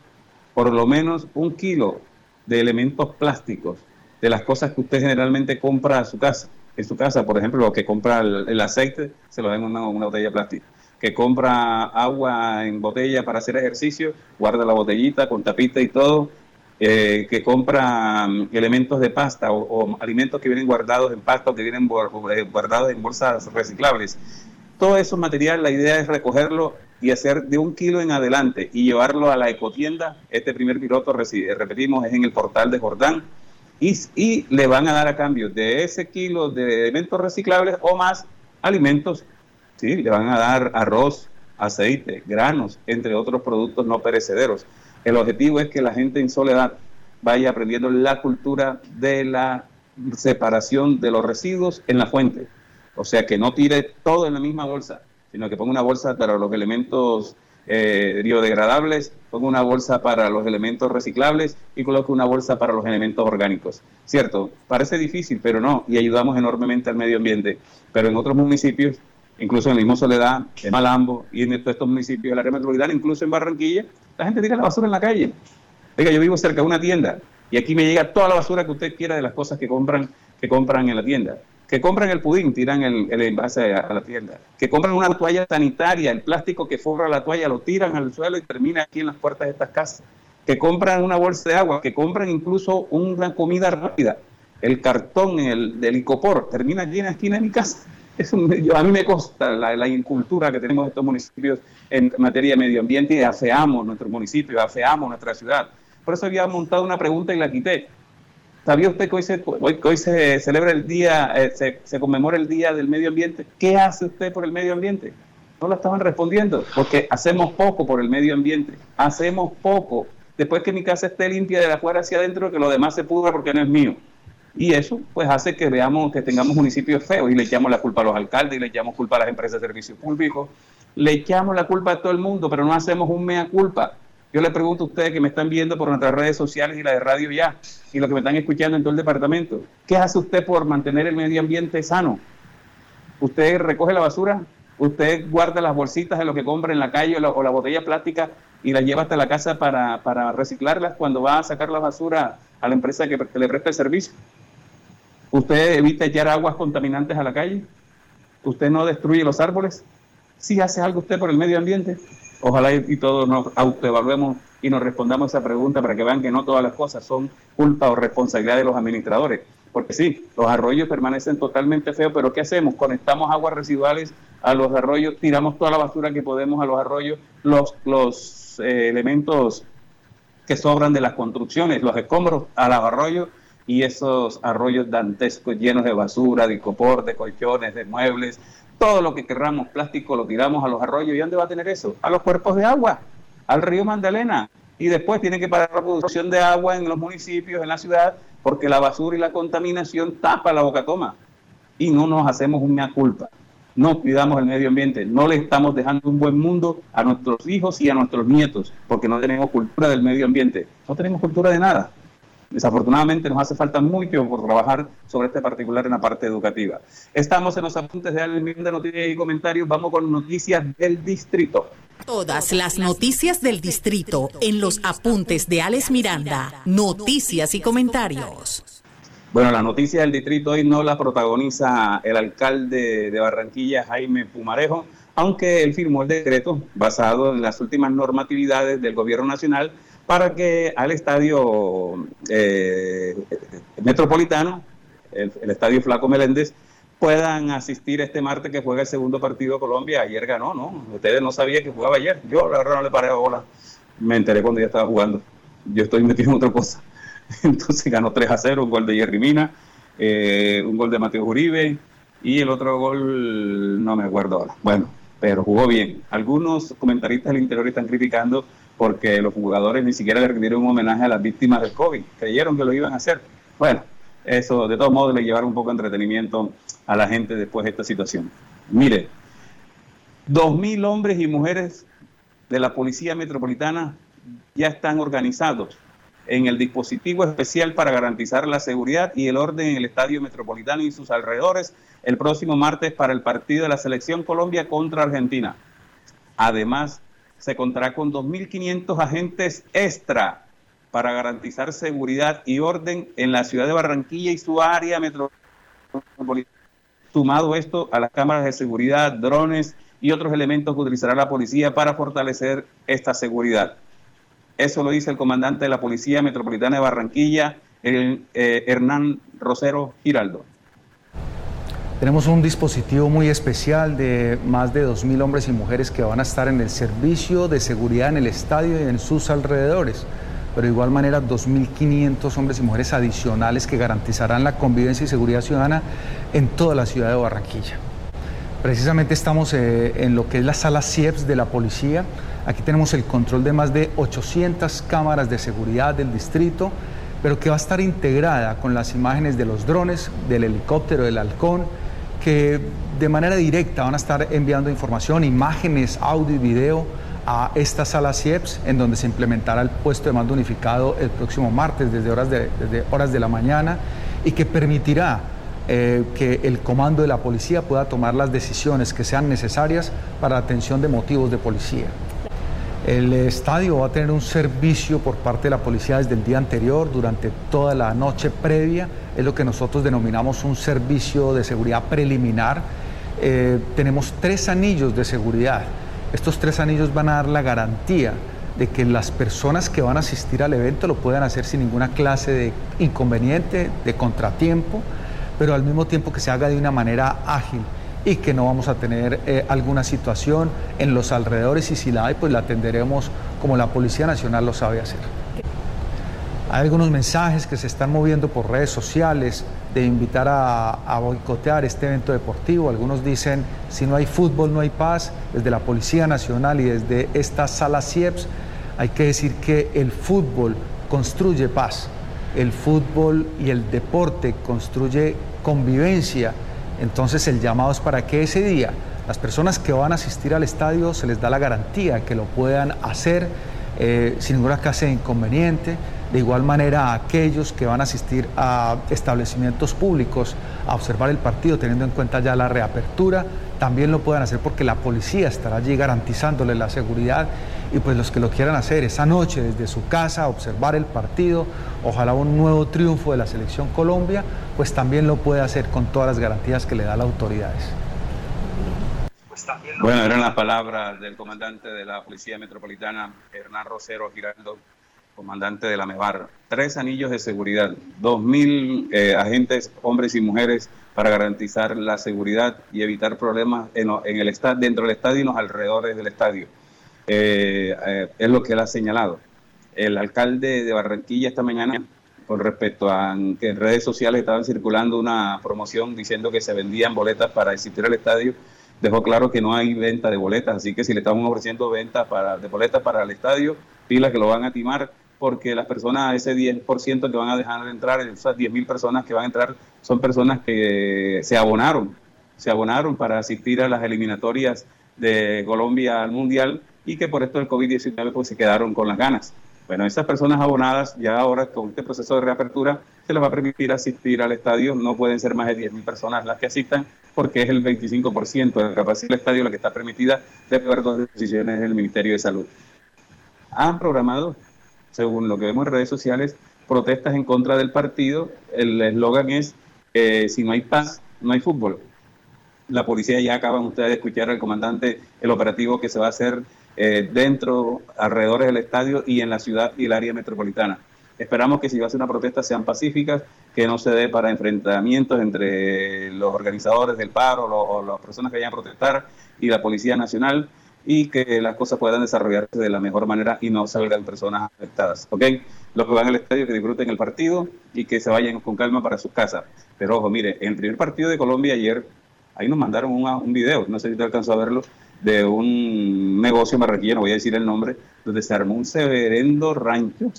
por lo menos un kilo de elementos plásticos de las cosas que usted generalmente compra a su casa. En su casa, por ejemplo, lo que compra el, aceite, se lo den en una, botella plástica. Que compra agua en botella para hacer ejercicio, guarda la botellita con tapita y todo. Eh, que compra mm, elementos de pasta o, alimentos que vienen guardados en pasta o que vienen eh, guardados en bolsas reciclables. Todo eso material, la idea es recogerlo y hacer de un kilo en adelante y llevarlo a la ecotienda. Este primer piloto, repetimos, es en el portal de Jordán y, le van a dar a cambio de ese kilo de elementos reciclables o más alimentos, ¿sí? le van a dar arroz, aceite, granos, entre otros productos no perecederos. El objetivo es que la gente en soledad vaya aprendiendo la cultura de la separación de los residuos en la fuente. O sea, que no tire todo en la misma bolsa, sino que ponga una bolsa para los elementos eh, biodegradables, ponga una bolsa para los elementos reciclables y coloque una bolsa para los elementos orgánicos. Cierto, parece difícil, pero no, y ayudamos enormemente al medio ambiente. Pero en otros municipios, incluso en el mismo Soledad, en Malambo y en estos municipios del área metropolitana, incluso en Barranquilla, la gente tira la basura en la calle. Oiga, yo vivo cerca de una tienda y aquí me llega toda la basura que usted quiera de las cosas que compran, que compran en la tienda que compran el pudín, tiran el, envase a, la tienda, que compran una toalla sanitaria, el plástico que forra la toalla lo tiran al suelo y termina aquí en las puertas de estas casas, que compran una bolsa de agua, que compran incluso una comida rápida, el cartón el, del icopor, termina aquí en esquina de mi casa. Es a mí me consta la, la, incultura que tenemos estos municipios en materia de medio ambiente y afeamos nuestro municipio, afeamos nuestra ciudad. Por eso había montado una pregunta y la quité. ¿Sabía usted que hoy se, hoy, se celebra el día, eh, se, conmemora el Día del Medio Ambiente? ¿Qué hace usted por el medio ambiente? No lo estaban respondiendo, porque hacemos poco por el medio ambiente. Hacemos poco. Después que mi casa esté limpia de afuera hacia adentro, que lo demás se pudra porque no es mío. Y eso pues hace que veamos que tengamos municipios feos y le echamos la culpa a los alcaldes y le echamos culpa a las empresas de servicios públicos. Le echamos la culpa a todo el mundo, pero no hacemos un mea culpa. Yo le pregunto a ustedes que me están viendo por nuestras redes sociales y la de radio ya, y los que me están escuchando en todo el departamento, ¿qué hace usted por mantener el medio ambiente sano? ¿Usted recoge la basura? ¿Usted guarda las bolsitas de lo que compra en la calle o la, botella plástica y las lleva hasta la casa para, reciclarlas cuando va a sacar la basura a la empresa que, que le presta el servicio? ¿Usted evita echar aguas contaminantes a la calle? ¿Usted no destruye los árboles? ¿Sí hace algo usted por el medio ambiente? Ojalá y, todos nos autoevaluemos y nos respondamos esa pregunta para que vean que no todas las cosas son culpa o responsabilidad de los administradores. Porque sí, los arroyos permanecen totalmente feos, pero ¿qué hacemos? Conectamos aguas residuales a los arroyos, tiramos toda la basura que podemos a los arroyos, los, los eh, elementos que sobran de las construcciones, los escombros a los arroyos y esos arroyos dantescos llenos de basura, de copor, de colchones, de muebles, Todo lo que querramos plástico lo tiramos a los arroyos. ¿Y dónde va a tener eso? A los cuerpos de agua, al río Magdalena. Y después tiene que parar la producción de agua en los municipios, en la ciudad, porque la basura y la contaminación tapa la boca toma. Y no nos hacemos una culpa. No cuidamos el medio ambiente. No le estamos dejando un buen mundo a nuestros hijos y a nuestros nietos, porque no tenemos cultura del medio ambiente. No tenemos cultura de nada. Desafortunadamente nos hace falta mucho por trabajar sobre este particular en la parte educativa. Estamos en los apuntes de de noticias y comentarios. Vamos con noticias del distrito. Todas las noticias del distrito en los apuntes de Alex Miranda. Noticias y comentarios. Bueno, la noticia del distrito hoy no la protagoniza el alcalde de Barranquilla, Jaime Pumarejo, aunque él firmó el decreto basado en las últimas normatividades del gobierno nacional para que al estadio eh, metropolitano, el, estadio Flaco Meléndez, puedan asistir este martes que juega el segundo partido de Colombia. Ayer ganó, ¿no? Ustedes no sabían que jugaba ayer. Yo la verdad no le paré a bola. Me enteré cuando ya estaba jugando. Yo estoy metido en otra cosa. Entonces ganó 3 a 0, un gol de Jerry Mina, eh, un gol de Mateo Uribe y el otro gol no me acuerdo ahora. Bueno, pero jugó bien. Algunos comentaristas del interior están criticando porque los jugadores ni siquiera le rindieron un homenaje a las víctimas del COVID. Creyeron que lo iban a hacer. Bueno, eso de todos modos le llevaron un poco de entretenimiento a la gente después de esta situación. Mire, dos mil hombres y mujeres de la Policía Metropolitana ya están organizados en el dispositivo especial para garantizar la seguridad y el orden en el Estadio Metropolitano y sus alrededores el próximo martes para el partido de la Selección Colombia contra Argentina. Además, se contará con 2.500 agentes extra para garantizar seguridad y orden en la ciudad de Barranquilla y su área metropolitana. Sumado esto a las cámaras de seguridad, drones y otros elementos que utilizará la policía para fortalecer esta seguridad. Eso lo dice el comandante de la Policía Metropolitana de Barranquilla, eh, Hernán Rosero Giraldo. Tenemos un dispositivo muy especial de más de 2.000 hombres y mujeres que van a estar en el servicio de seguridad en el estadio y en sus alrededores, pero de igual manera 2.500 hombres y mujeres adicionales que garantizarán la convivencia y seguridad ciudadana en toda la ciudad de Barranquilla. Precisamente estamos eh, en lo que es la sala CIEPS de la policía. Aquí tenemos el control de más de 800 cámaras de seguridad del distrito, pero que va a estar integrada con las imágenes de los drones, del helicóptero, del halcón, que de manera directa van a estar enviando información, imágenes, audio y video a esta sala CIEPS, en donde se implementará el puesto de mando unificado el próximo martes desde horas de, desde horas de la mañana y que permitirá eh, que el comando de la policía pueda tomar las decisiones que sean necesarias para la atención de motivos de policía. El estadio va a tener un servicio por parte de la policía desde el día anterior, durante toda la noche previa. Es lo que nosotros denominamos un servicio de seguridad preliminar. Eh, tenemos tres anillos de seguridad. Estos tres anillos van a dar la garantía de que las personas que van a asistir al evento lo puedan hacer sin ninguna clase de inconveniente, de contratiempo, pero al mismo tiempo que se haga de una manera ágil y que no vamos a tener eh, alguna situación en los alrededores y si la hay, pues la atenderemos como la Policía Nacional lo sabe hacer. Hay algunos mensajes que se están moviendo por redes sociales de invitar a, a, boicotear este evento deportivo. Algunos dicen, si no hay fútbol, no hay paz. Desde la Policía Nacional y desde esta sala CIEPS hay que decir que el fútbol construye paz. El fútbol y el deporte construye convivencia entonces el llamado es para que ese día las personas que van a asistir al estadio se les da la garantía que lo puedan hacer eh, sin ninguna clase de inconveniente. De igual manera, a aquellos que van a asistir a establecimientos públicos a observar el partido, teniendo en cuenta ya la reapertura, también lo puedan hacer porque la policía estará allí garantizándole la seguridad y pues los que lo quieran hacer esa noche desde su casa, observar el partido, ojalá un nuevo triunfo de la selección Colombia, pues también lo puede hacer con todas las garantías que le da las autoridades. Bueno, eran las palabras del comandante de la Policía Metropolitana, Hernán Rosero Giraldo, comandante de la MEVAR. Tres anillos de seguridad, dos mil eh, agentes, hombres y mujeres, para garantizar la seguridad y evitar problemas en, el dentro del estadio y los alrededores del estadio. Eh, eh, es lo que él ha señalado. El alcalde de Barranquilla esta mañana, con respecto a que en redes sociales estaban circulando una promoción diciendo que se vendían boletas para asistir al estadio, dejó claro que no hay venta de boletas, así que si le estamos ofreciendo ventas de boletas para el estadio, pilas que lo van a timar porque las personas, ese 10% que van a dejar de entrar, esas 10.000 personas que van a entrar, son personas que se abonaron, se abonaron para asistir a las eliminatorias de Colombia al Mundial y que por esto del COVID-19 pues se quedaron con las ganas. Bueno, esas personas abonadas ya ahora con este proceso de reapertura se les va a permitir asistir al estadio, no pueden ser más de 10.000 personas las que asistan porque es el 25% de la capacidad del estadio la que está permitida de acuerdo a las decisiones del Ministerio de Salud. Han programado, según lo que vemos en redes sociales, protestas en contra del partido. El eslogan es, eh, si no hay paz, no hay fútbol. La policía ya acaban ustedes de escuchar al comandante el operativo que se va a hacer eh, dentro, alrededor del estadio y en la ciudad y el área metropolitana. Esperamos que si va a ser una protesta sean pacíficas, que no se dé para enfrentamientos entre los organizadores del paro o las personas que vayan a protestar y la Policía Nacional y que las cosas puedan desarrollarse de la mejor manera y no salgan personas afectadas. ¿ok? Los que van al estadio que disfruten el partido y que se vayan con calma para sus casas. Pero ojo, mire, en el primer partido de Colombia ayer, ahí nos mandaron un video, no sé si te alcanzó a verlo, de un negocio marroquí, no voy a decir el nombre, donde se armó un severendo rancho,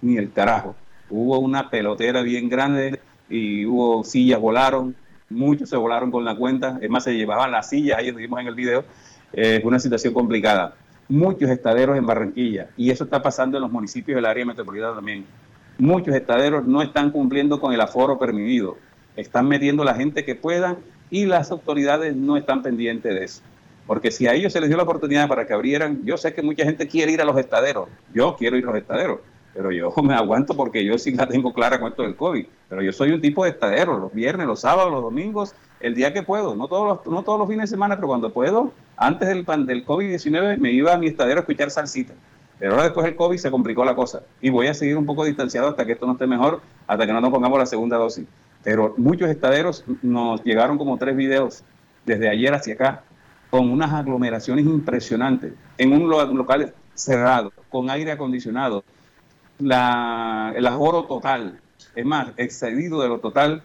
ni el carajo. Hubo una pelotera bien grande y hubo sillas, volaron, muchos se volaron con la cuenta, es más, se llevaban las sillas, ahí lo vimos en el video, es una situación complicada. Muchos estaderos en Barranquilla, y eso está pasando en los municipios del área metropolitana también. Muchos estaderos no están cumpliendo con el aforo permitido, están metiendo la gente que pueda y las autoridades no están pendientes de eso. Porque si a ellos se les dio la oportunidad para que abrieran, yo sé que mucha gente quiere ir a los estaderos, yo quiero ir a los estaderos, pero yo me aguanto porque yo sí la tengo clara con esto del COVID, pero yo soy un tipo de estadero, los viernes, los sábados, los domingos, el día que puedo, no todos los, no todos los fines de semana, pero cuando puedo, antes del, del COVID-19 me iba a mi estadero a escuchar salsita. Pero ahora después del COVID se complicó la cosa. Y voy a seguir un poco distanciado hasta que esto no esté mejor, hasta que no nos pongamos la segunda dosis. Pero muchos estaderos nos llegaron como tres videos desde ayer hacia acá con unas aglomeraciones impresionantes, en un local cerrado, con aire acondicionado, la, el ahorro total, es más, excedido de lo total,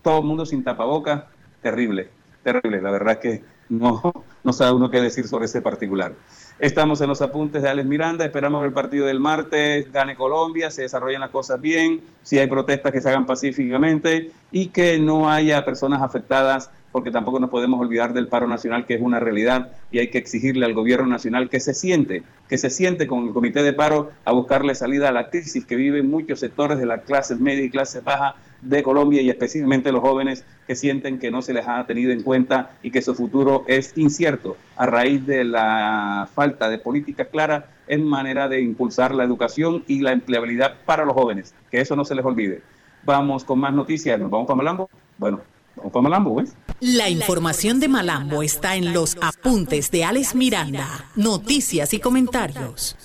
todo el mundo sin tapabocas, terrible, terrible, la verdad es que no, no sabe uno qué decir sobre ese particular. Estamos en los apuntes de Alex Miranda, esperamos que el partido del martes gane Colombia, se desarrollen las cosas bien, si hay protestas que se hagan pacíficamente y que no haya personas afectadas porque tampoco nos podemos olvidar del paro nacional, que es una realidad, y hay que exigirle al gobierno nacional que se siente, que se siente con el comité de paro a buscarle salida a la crisis que viven muchos sectores de la clase media y clase baja de Colombia y especialmente los jóvenes que sienten que no se les ha tenido en cuenta y que su futuro es incierto a raíz de la falta de política clara en manera de impulsar la educación y la empleabilidad para los jóvenes, que eso no se les olvide. Vamos con más noticias, nos vamos para Malambo. Bueno, vamos para Malambo, ¿ves? La información de Malambo está en los apuntes de Alex Miranda, noticias y comentarios.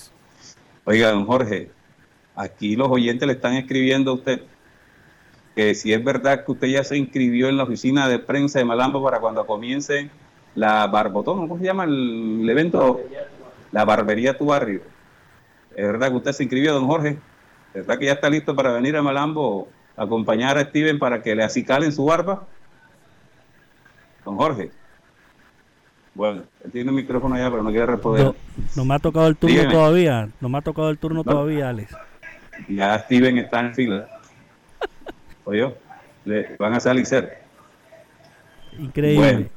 Oiga, don Jorge, aquí los oyentes le están escribiendo a usted que si es verdad que usted ya se inscribió en la oficina de prensa de Malambo para cuando comience la barbotón, ¿cómo se llama el evento? La barbería tu barrio. ¿Es verdad que usted se inscribió, don Jorge? ¿Es verdad que ya está listo para venir a Malambo a acompañar a Steven para que le acicalen su barba? Don Jorge. Bueno, él tiene el micrófono allá, pero no quiere responder. No, me ha tocado el turno todavía. No me ha tocado el turno todavía, Alex. Ya Steven está en fila. Oye, le van a salir. Increíble.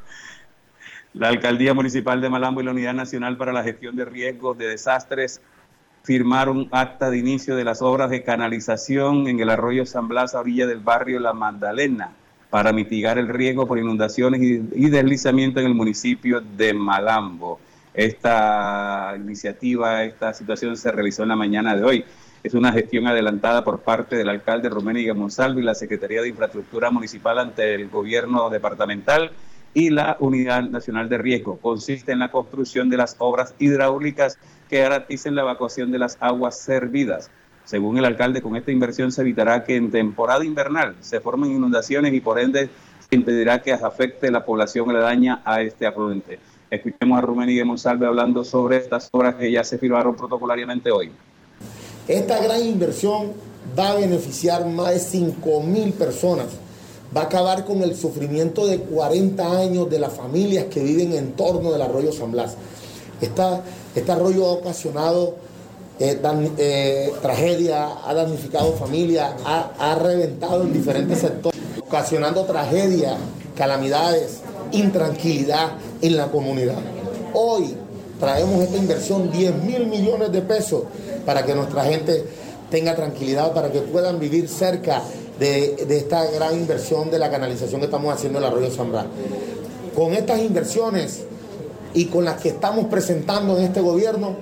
la Alcaldía Municipal de Malambo y la Unidad Nacional para la Gestión de Riesgos de Desastres firmaron acta de inicio de las obras de canalización en el arroyo San Blas a orilla del barrio La Magdalena para mitigar el riesgo por inundaciones y, deslizamiento en el municipio de Malambo. Esta iniciativa, esta situación se realizó en la mañana de hoy. Es una gestión adelantada por parte del alcalde Roméniga Monsalvo y la Secretaría de Infraestructura Municipal ante el gobierno departamental y la Unidad Nacional de Riesgo. Consiste en la construcción de las obras hidráulicas que garanticen la evacuación de las aguas servidas según el alcalde, con esta inversión se evitará que en temporada invernal se formen inundaciones y por ende se impedirá que afecte la población aledaña a este afluente. Escuchemos a Rubén y Monsalve hablando sobre estas obras que ya se firmaron protocolariamente hoy. Esta gran inversión va a beneficiar más de 5 mil personas va a acabar con el sufrimiento de 40 años de las familias que viven en torno del arroyo San Blas. este arroyo ha ocasionado eh, eh, tragedia, ha damnificado familias, ha, ha reventado en diferentes sectores, ocasionando tragedia, calamidades, intranquilidad en la comunidad. Hoy traemos esta inversión, 10 mil millones de pesos, para que nuestra gente tenga tranquilidad, para que puedan vivir cerca de, esta gran inversión de la canalización que estamos haciendo en el arroyo Blas. Con estas inversiones y con las que estamos presentando en este gobierno,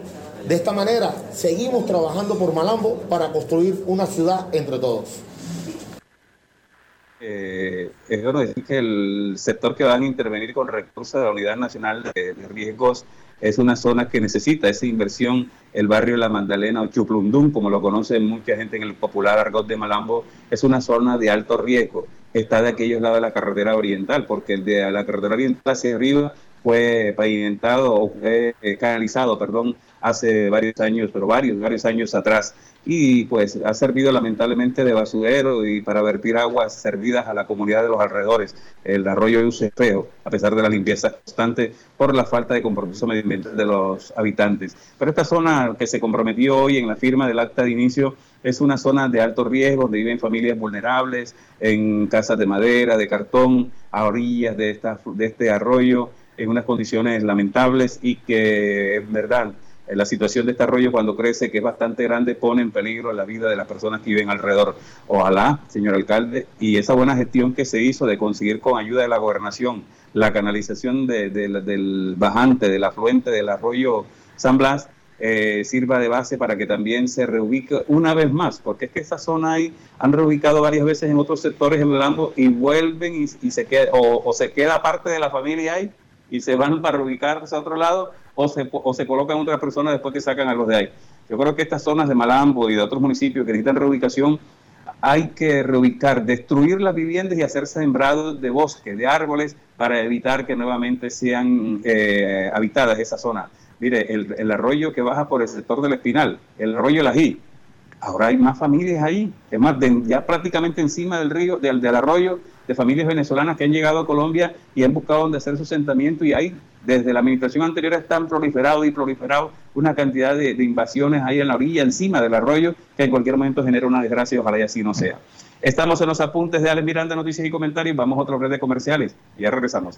de esta manera seguimos trabajando por Malambo para construir una ciudad entre todos. Eh, es bueno decir que el sector que van a intervenir con recursos de la Unidad Nacional de, Riesgos es una zona que necesita esa inversión. El barrio La Magdalena o Chuplundum, como lo conoce mucha gente en el popular argot de Malambo, es una zona de alto riesgo. Está de aquellos lados de la carretera oriental, porque el de la carretera oriental hacia arriba fue pavimentado o fue eh, canalizado, perdón, hace varios años, pero varios, varios años atrás. Y pues ha servido lamentablemente de basurero y para vertir aguas servidas a la comunidad de los alrededores. El arroyo es feo, a pesar de la limpieza constante, por la falta de compromiso medioambiental de los habitantes. Pero esta zona que se comprometió hoy en la firma del acta de inicio es una zona de alto riesgo, donde viven familias vulnerables, en casas de madera, de cartón, a orillas de, esta, de este arroyo, en unas condiciones lamentables y que en verdad la situación de este arroyo cuando crece, que es bastante grande, pone en peligro la vida de las personas que viven alrededor. Ojalá, señor alcalde, y esa buena gestión que se hizo de conseguir con ayuda de la gobernación la canalización del bajante, del afluente del arroyo San Blas, eh, sirva de base para que también se reubique una vez más, porque es que esa zona ahí han reubicado varias veces en otros sectores en Lambo y vuelven y, se queda, o, o se queda parte de la familia ahí y se van para reubicarse a otro lado o se, o se colocan otras personas después que sacan a los de ahí. Yo creo que estas zonas de Malambo y de otros municipios que necesitan reubicación, hay que reubicar, destruir las viviendas y hacer sembrados de bosque, de árboles, para evitar que nuevamente sean eh, habitadas esas zonas. Mire, el, arroyo que baja por el sector del Espinal, el arroyo Lají, ahora hay más familias ahí, es más, ya prácticamente encima del río, del, del arroyo, de familias venezolanas que han llegado a Colombia y han buscado donde hacer su asentamiento y hay desde la administración anterior están proliferados y proliferados una cantidad de, invasiones ahí en la orilla, encima del arroyo, que en cualquier momento genera una desgracia y ojalá y así no sea. Estamos en los apuntes de Alex Miranda, noticias y comentarios. Vamos a otra red de comerciales ya regresamos.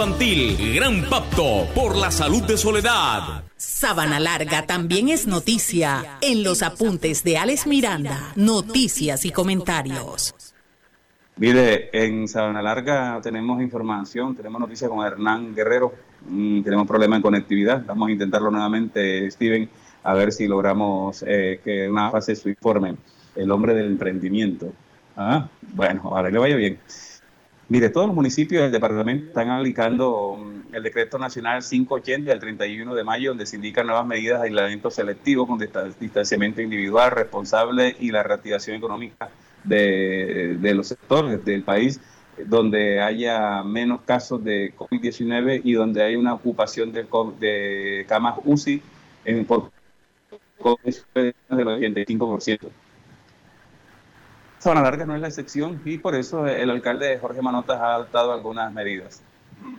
infantil. Gran pacto por la salud de Soledad. Sabana Larga también es noticia en los apuntes de Alex Miranda, noticias y comentarios. Mire, en Sabana Larga tenemos información, tenemos noticias con Hernán Guerrero, mm, tenemos problemas en conectividad, vamos a intentarlo nuevamente, Steven, a ver si logramos eh, que una fase su informe, el hombre del emprendimiento. Ah, bueno, ahora le vaya bien. Mire, todos los municipios del departamento están aplicando mm, el decreto nacional 580 del 31 de mayo, donde se indican nuevas medidas de aislamiento selectivo con distanciamiento individual responsable y la reactivación económica de, los sectores del país donde haya menos casos de COVID-19 y donde hay una ocupación de, de camas UCI en por del 85%. Zona Larga no es la excepción y por eso el alcalde Jorge Manotas ha adoptado algunas medidas.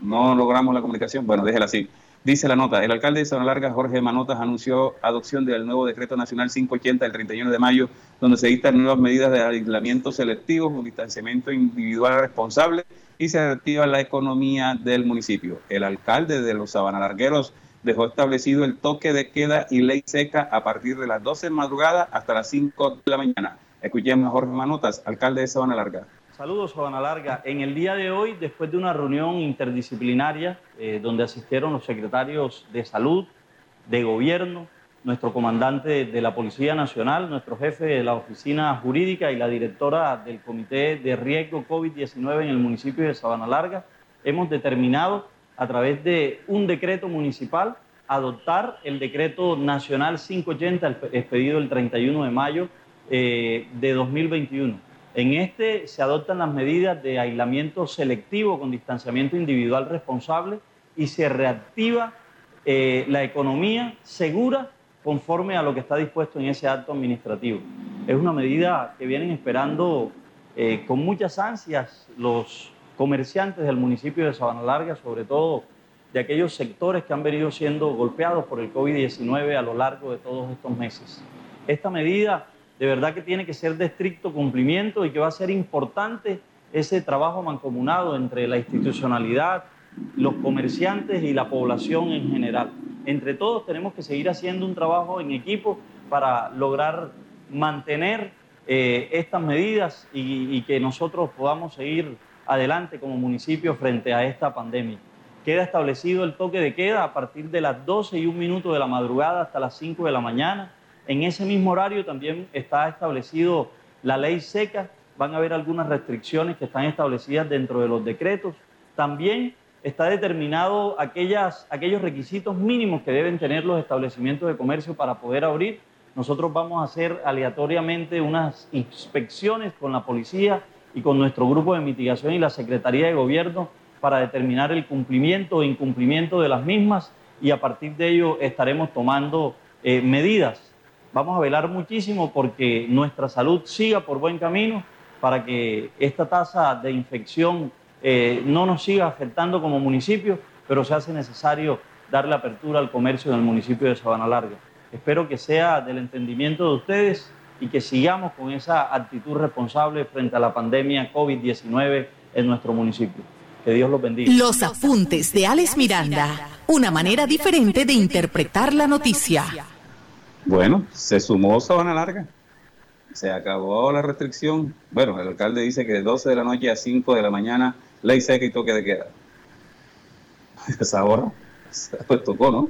No logramos la comunicación, bueno, déjela así. Dice la nota, el alcalde de Sabana Larga, Jorge Manotas, anunció adopción del nuevo decreto nacional 580 del 31 de mayo, donde se dictan nuevas medidas de aislamiento selectivo, un distanciamiento individual responsable y se reactiva la economía del municipio. El alcalde de los Sabanalargueros dejó establecido el toque de queda y ley seca a partir de las 12 de madrugada hasta las 5 de la mañana. Escuchemos a Jorge Manotas, alcalde de Sabana Larga. Saludos, Sabana Larga. En el día de hoy, después de una reunión interdisciplinaria eh, donde asistieron los secretarios de salud, de gobierno, nuestro comandante de la Policía Nacional, nuestro jefe de la oficina jurídica y la directora del Comité de Riesgo COVID-19 en el municipio de Sabana Larga, hemos determinado a través de un decreto municipal adoptar el decreto nacional 580 expedido el 31 de mayo eh, de 2021 en este se adoptan las medidas de aislamiento selectivo con distanciamiento individual responsable y se reactiva eh, la economía segura conforme a lo que está dispuesto en ese acto administrativo. Es una medida que vienen esperando eh, con muchas ansias los comerciantes del municipio de Sabana Larga, sobre todo de aquellos sectores que han venido siendo golpeados por el COVID-19 a lo largo de todos estos meses. Esta medida de verdad que tiene que ser de estricto cumplimiento y que va a ser importante ese trabajo mancomunado entre la institucionalidad, los comerciantes y la población en general. Entre todos tenemos que seguir haciendo un trabajo en equipo para lograr mantener eh, estas medidas y, y que nosotros podamos seguir adelante como municipio frente a esta pandemia. Queda establecido el toque de queda a partir de las 12 y un minuto de la madrugada hasta las 5 de la mañana en ese mismo horario también está establecido la ley seca, van a haber algunas restricciones que están establecidas dentro de los decretos. También está determinado aquellos requisitos mínimos que deben tener los establecimientos de comercio para poder abrir. Nosotros vamos a hacer aleatoriamente unas inspecciones con la policía y con nuestro grupo de mitigación y la Secretaría de Gobierno para determinar el cumplimiento o incumplimiento de las mismas y a partir de ello estaremos tomando eh, medidas Vamos a velar muchísimo porque nuestra salud siga por buen camino para que esta tasa de infección eh, no nos siga afectando como municipio, pero se hace necesario darle apertura al comercio en el municipio de Sabana Larga. Espero que sea del entendimiento de ustedes y que sigamos con esa actitud responsable frente a la pandemia COVID-19 en nuestro municipio. Que Dios los bendiga. Los apuntes de Alex Miranda, una manera diferente de interpretar la noticia. Bueno, se sumó Sabana Larga. Se acabó la restricción. Bueno, el alcalde dice que de 12 de la noche a 5 de la mañana, ley seca y toque de queda. Esa hora, pues tocó, ¿no?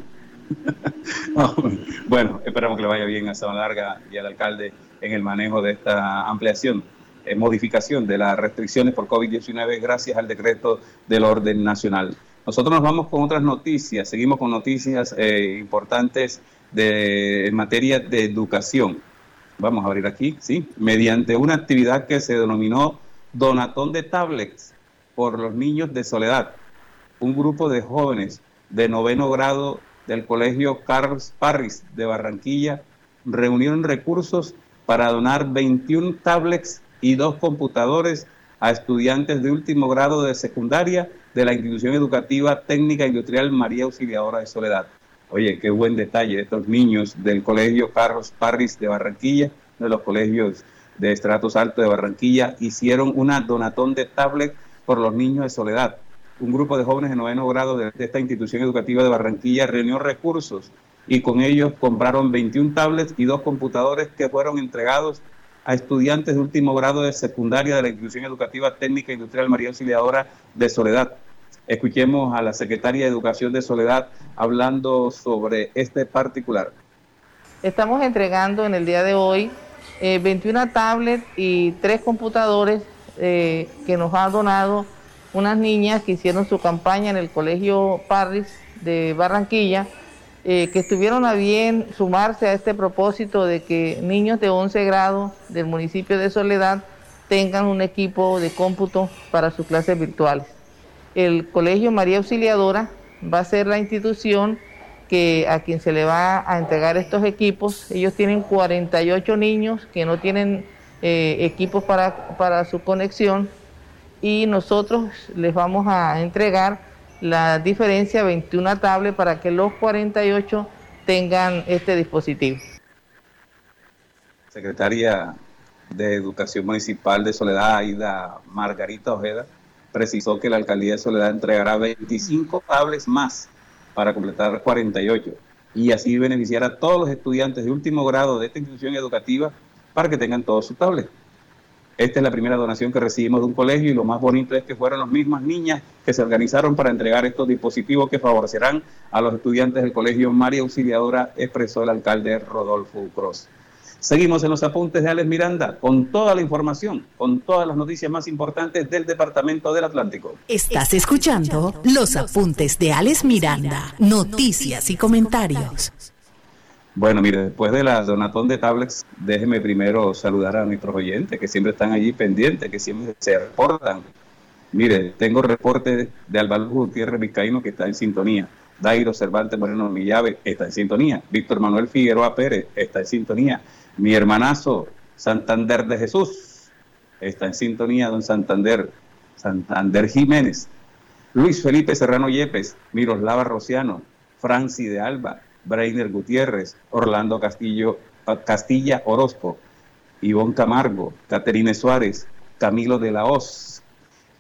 bueno, esperamos que le vaya bien a Sabana Larga y al alcalde en el manejo de esta ampliación, eh, modificación de las restricciones por COVID-19 gracias al decreto del orden nacional. Nosotros nos vamos con otras noticias, seguimos con noticias eh, importantes de, en materia de educación. Vamos a abrir aquí, ¿sí? Mediante una actividad que se denominó Donatón de Tablets por los niños de Soledad. Un grupo de jóvenes de noveno grado del Colegio Carlos Parris de Barranquilla reunieron recursos para donar 21 tablets y dos computadores a estudiantes de último grado de secundaria de la institución educativa técnica industrial María Auxiliadora de Soledad. Oye, qué buen detalle estos niños del Colegio Carlos Parris de Barranquilla, de los colegios de estratos altos de Barranquilla, hicieron una donatón de tablet por los niños de Soledad. Un grupo de jóvenes de noveno grado de, esta institución educativa de Barranquilla reunió recursos y con ellos compraron 21 tablets y dos computadores que fueron entregados a estudiantes de último grado de secundaria de la institución educativa técnica industrial María Auxiliadora de Soledad. Escuchemos a la secretaria de Educación de Soledad hablando sobre este particular. Estamos entregando en el día de hoy 21 eh, tablets y tres computadores eh, que nos ha donado unas niñas que hicieron su campaña en el Colegio Parris de Barranquilla, eh, que estuvieron a bien sumarse a este propósito de que niños de 11 grados del municipio de Soledad tengan un equipo de cómputo para sus clases virtuales el Colegio María Auxiliadora va a ser la institución que a quien se le va a entregar estos equipos. Ellos tienen 48 niños que no tienen eh, equipos para, para su conexión y nosotros les vamos a entregar la diferencia 21 tablets para que los 48 tengan este dispositivo. Secretaria de Educación Municipal de Soledad, Aida Margarita Ojeda, precisó que la alcaldía de Soledad entregará 25 tablets más para completar 48 y así beneficiar a todos los estudiantes de último grado de esta institución educativa para que tengan todos sus tablets. Esta es la primera donación que recibimos de un colegio y lo más bonito es que fueron las mismas niñas que se organizaron para entregar estos dispositivos que favorecerán a los estudiantes del colegio María Auxiliadora, expresó el alcalde Rodolfo Cross. Seguimos en los apuntes de Alex Miranda con toda la información, con todas las noticias más importantes del Departamento del Atlántico. Estás escuchando los apuntes de Alex Miranda, noticias y comentarios. Bueno, mire, después de la donatón de tablets, déjeme primero saludar a nuestros oyentes que siempre están allí pendientes, que siempre se reportan. Mire, tengo reporte de Álvaro Gutiérrez Vizcaíno que está en sintonía. Dairo Cervantes Moreno Millave está en sintonía. Víctor Manuel Figueroa Pérez está en sintonía. Mi hermanazo Santander de Jesús está en sintonía, don Santander, Santander Jiménez. Luis Felipe Serrano Yepes, Miroslava Rociano, Franci de Alba, Brainer Gutiérrez, Orlando Castillo, Castilla Orozco, Ivonne Camargo, Caterine Suárez, Camilo de la Hoz,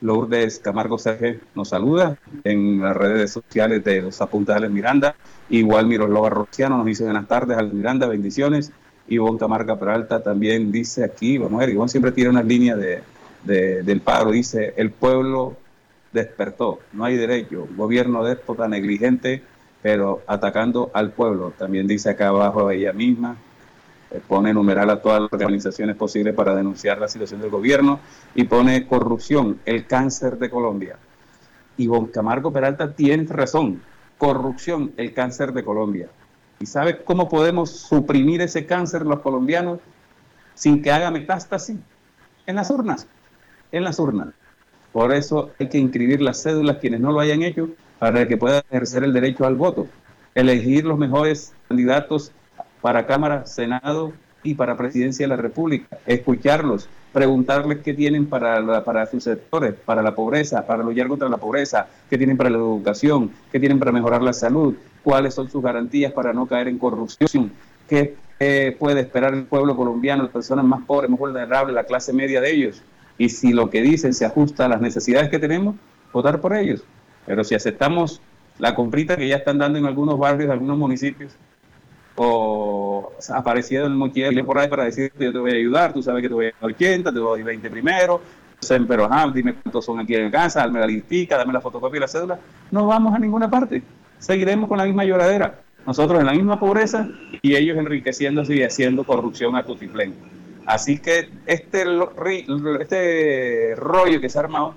Lourdes Camargo Sergio nos saluda en las redes sociales de los apuntales Miranda. Igual Miroslava Rociano nos dice buenas tardes al Miranda, bendiciones. Ivonne Camarga Peralta también dice aquí, vamos a ver, siempre tiene una línea de, del paro, dice, el pueblo despertó, no hay derecho, gobierno déspota, negligente, pero atacando al pueblo, también dice acá abajo ella misma, eh, pone numeral a todas las organizaciones posibles para denunciar la situación del gobierno y pone corrupción, el cáncer de Colombia. Ivonne Camargo Peralta tiene razón, corrupción, el cáncer de Colombia. ¿Y sabe cómo podemos suprimir ese cáncer los colombianos sin que haga metástasis? En las urnas, en las urnas. Por eso hay que inscribir las cédulas quienes no lo hayan hecho para que puedan ejercer el derecho al voto. Elegir los mejores candidatos para Cámara, Senado y para Presidencia de la República. Escucharlos, preguntarles qué tienen para, para sus sectores, para la pobreza, para luchar contra la pobreza, qué tienen para la educación, qué tienen para mejorar la salud, cuáles son sus garantías para no caer en corrupción, qué puede esperar el pueblo colombiano, las personas más pobres, más vulnerables, la clase media de ellos. Y si lo que dicen se ajusta a las necesidades que tenemos, votar por ellos. Pero si aceptamos la comprita que ya están dando en algunos barrios, en algunos municipios, o apareciendo en el por ahí para decir yo te voy a ayudar, tú sabes que te voy a dar 80, te doy 20 primero, pero ajá, dime cuántos son aquí en casa, dame la listica, dame la fotocopia y la cédula, no vamos a ninguna parte seguiremos con la misma lloradera. Nosotros en la misma pobreza y ellos enriqueciéndose y haciendo corrupción a tutiplén. Así que este, este rollo que se ha armado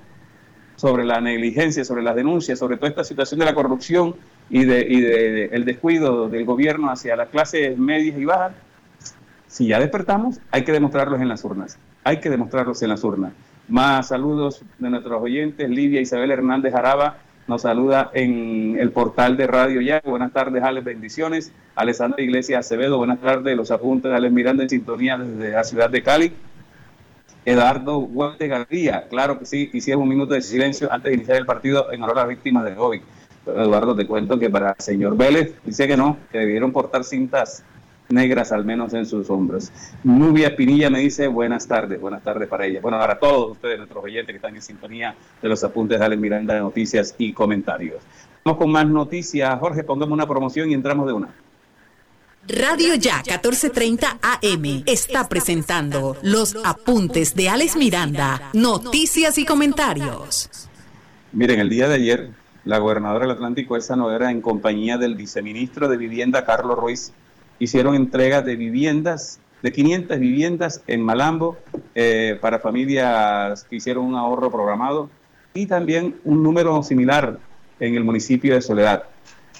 sobre la negligencia, sobre las denuncias, sobre toda esta situación de la corrupción y de, y de, el descuido del gobierno hacia las clases medias y bajas, si ya despertamos, hay que demostrarlos en las urnas. Hay que demostrarlos en las urnas. Más saludos de nuestros oyentes, Lidia Isabel Hernández Araba, nos saluda en el portal de Radio Ya. Buenas tardes, Alex, bendiciones. Alessandra Iglesias Acevedo, buenas tardes. Los apuntes de Alex Miranda en sintonía desde la ciudad de Cali. Eduardo Huerte García, claro que sí, hicieron un minuto de silencio antes de iniciar el partido en honor a las víctimas de COVID. Eduardo, te cuento que para el señor Vélez dice que no, que debieron portar cintas negras al menos en sus hombros. Nubia Pinilla me dice buenas tardes, buenas tardes para ella. Bueno, para todos ustedes, nuestros oyentes que están en sintonía de los apuntes de Alex Miranda de noticias y comentarios. Vamos con más noticias. Jorge, pongamos una promoción y entramos de una. Radio Ya 1430 AM está presentando los apuntes de Alex Miranda, noticias y comentarios. Miren, el día de ayer, la gobernadora del Atlántico, Elsa Noguera, en compañía del viceministro de Vivienda, Carlos Ruiz, hicieron entrega de viviendas, de 500 viviendas en Malambo eh, para familias que hicieron un ahorro programado y también un número similar en el municipio de Soledad.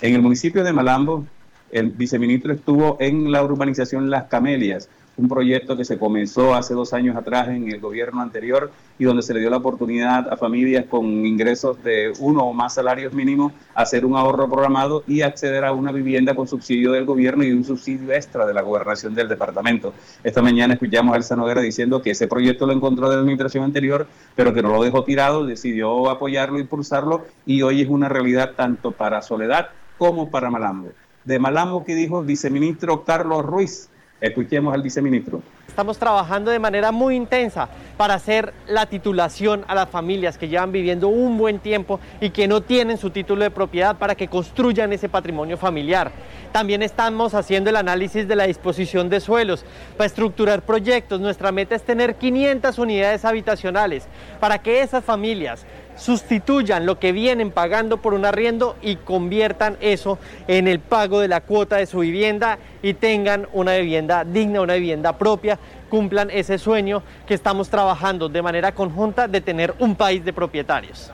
En el municipio de Malambo, el viceministro estuvo en la urbanización Las Camelias, un proyecto que se comenzó hace dos años atrás en el gobierno anterior y donde se le dio la oportunidad a familias con ingresos de uno o más salarios mínimos hacer un ahorro programado y acceder a una vivienda con subsidio del gobierno y un subsidio extra de la gobernación del departamento. Esta mañana escuchamos a Elsa Noguera diciendo que ese proyecto lo encontró de la administración anterior, pero que no lo dejó tirado, decidió apoyarlo, impulsarlo y hoy es una realidad tanto para Soledad como para Malambo. De Malambo, que dijo el viceministro Carlos Ruiz, Escuchemos al viceministro. Estamos trabajando de manera muy intensa para hacer la titulación a las familias que llevan viviendo un buen tiempo y que no tienen su título de propiedad para que construyan ese patrimonio familiar. También estamos haciendo el análisis de la disposición de suelos para estructurar proyectos. Nuestra meta es tener 500 unidades habitacionales para que esas familias sustituyan lo que vienen pagando por un arriendo y conviertan eso en el pago de la cuota de su vivienda y tengan una vivienda digna, una vivienda propia, cumplan ese sueño que estamos trabajando de manera conjunta de tener un país de propietarios.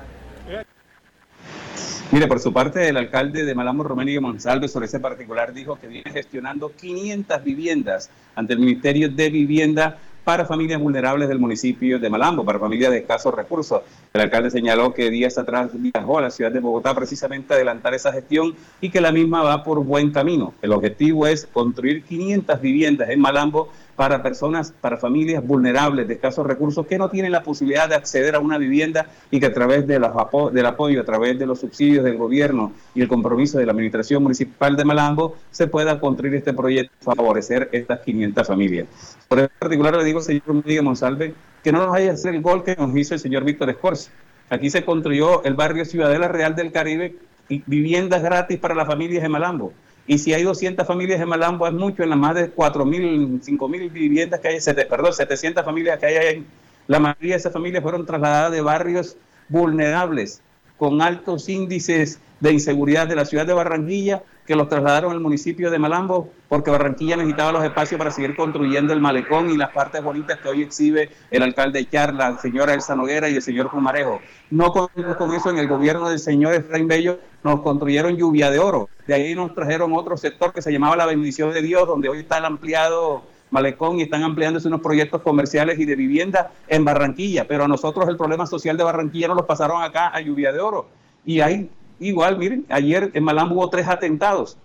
Mire, por su parte, el alcalde de Malamo, Romelio Monsalve, sobre ese particular, dijo que viene gestionando 500 viviendas ante el Ministerio de Vivienda para familias vulnerables del municipio de Malambo, para familias de escasos recursos. El alcalde señaló que días atrás viajó a la ciudad de Bogotá precisamente a adelantar esa gestión y que la misma va por buen camino. El objetivo es construir 500 viviendas en Malambo para personas, para familias vulnerables de escasos recursos que no tienen la posibilidad de acceder a una vivienda y que a través de del apoyo, a través de los subsidios del gobierno y el compromiso de la Administración Municipal de Malambo, se pueda construir este proyecto para favorecer estas 500 familias. Por en particular le digo, señor Miguel Monsalve, que no nos vaya a hacer el gol que nos hizo el señor Víctor Escorza. Aquí se construyó el barrio Ciudadela Real del Caribe y viviendas gratis para las familias de Malambo. Y si hay 200 familias en Malambo, es mucho en las más de 4.000, 5.000 viviendas que hay, perdón, 700 familias que hay ahí. La mayoría de esas familias fueron trasladadas de barrios vulnerables, con altos índices de inseguridad de la ciudad de Barranquilla, que los trasladaron al municipio de Malambo, porque Barranquilla necesitaba los espacios para seguir construyendo el malecón y las partes bonitas que hoy exhibe el alcalde Charla, la señora Elsa Noguera y el señor Fumarejo. No con, con eso en el gobierno del señor Efraín Bello nos construyeron lluvia de oro. De ahí nos trajeron otro sector que se llamaba la bendición de Dios, donde hoy está el ampliado malecón y están ampliándose unos proyectos comerciales y de vivienda en Barranquilla, pero a nosotros el problema social de Barranquilla nos lo pasaron acá a lluvia de oro. Y hay igual, miren, ayer en Malambo hubo tres atentados.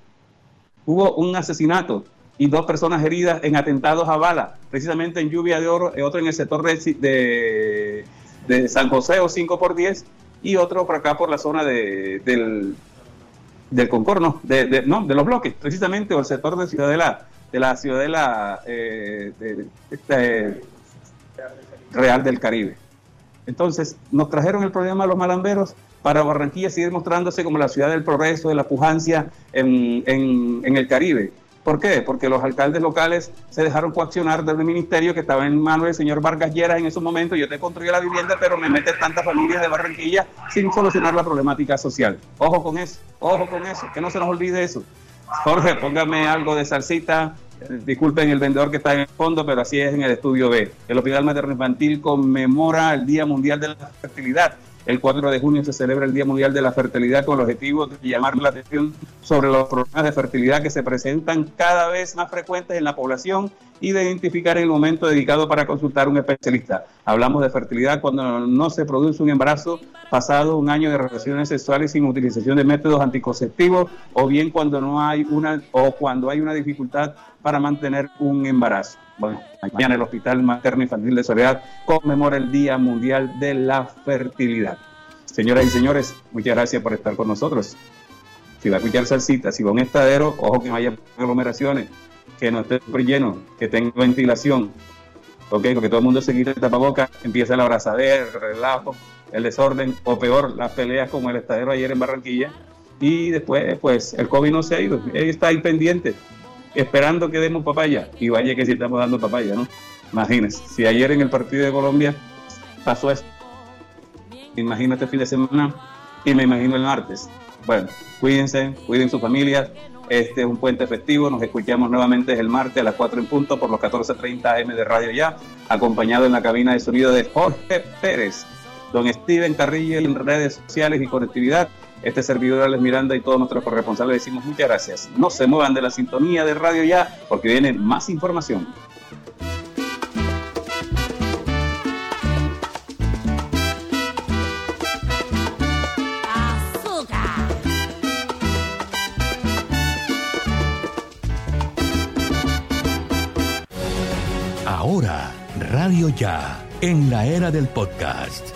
Hubo un asesinato y dos personas heridas en atentados a bala, precisamente en lluvia de oro, otro en el sector de, de, San José o 5 por 10 y otro por acá por la zona de, del, del Concord, no, de, no, de los bloques, precisamente, o el sector de Ciudadela, de la Ciudadela eh, este, Real del Caribe. Entonces, nos trajeron el problema a los malamberos para Barranquilla seguir mostrándose como la ciudad del progreso, de la pujancia en, el Caribe. ¿Por qué? Porque los alcaldes locales se dejaron coaccionar del ministerio que estaba en manos del señor Vargas Lleras en esos momentos. Yo te construyo la vivienda, pero me metes tantas familias de Barranquilla sin solucionar la problemática social. Ojo con eso, ojo con eso, que no se nos olvide eso. Jorge, póngame algo de salsita. Disculpen el vendedor que está en el fondo, pero así es en el estudio B. El Hospital Materno Infantil conmemora el Día Mundial de la Fertilidad. El 4 de junio se celebra el Día Mundial de la Fertilidad con el objetivo de llamar la atención sobre los problemas de fertilidad que se presentan cada vez más frecuentes en la población y de identificar el momento dedicado para consultar a un especialista. Hablamos de fertilidad cuando no se produce un embarazo pasado un año de relaciones sexuales sin utilización de métodos anticonceptivos o bien cuando no hay una o cuando hay una dificultad para mantener un embarazo. Mañana el Hospital Materno Infantil de Soledad conmemora el Día Mundial de la Fertilidad. Señoras y señores, muchas gracias por estar con nosotros. Si va a escuchar salsita, si va a un estadero, ojo que no haya aglomeraciones, que no esté lleno, que tenga ventilación. Porque todo el mundo se quita el tapabocas, empieza el abrazadera, el relajo, el desorden, o peor, las peleas como el estadero ayer en Barranquilla, y después, pues, el COVID no se ha ido, está ahí pendiente, esperando que demos papaya, y vaya que si estamos dando papaya, ¿no? Imagínense, si ayer en el partido de Colombia pasó eso, imagínate el fin de semana, y me imagino el martes. Bueno, cuídense, cuiden su familia, este es un puente festivo. Nos escuchamos nuevamente el martes a las 4 en punto por los 14.30 AM de Radio Ya, acompañado en la cabina de sonido de Jorge Pérez, don Steven Carrillo en redes sociales y conectividad. Este servidor Alex Miranda y todos nuestros corresponsales decimos muchas gracias. No se muevan de la sintonía de Radio Ya porque viene más información. Ahora, Radio Ya, en la era del podcast.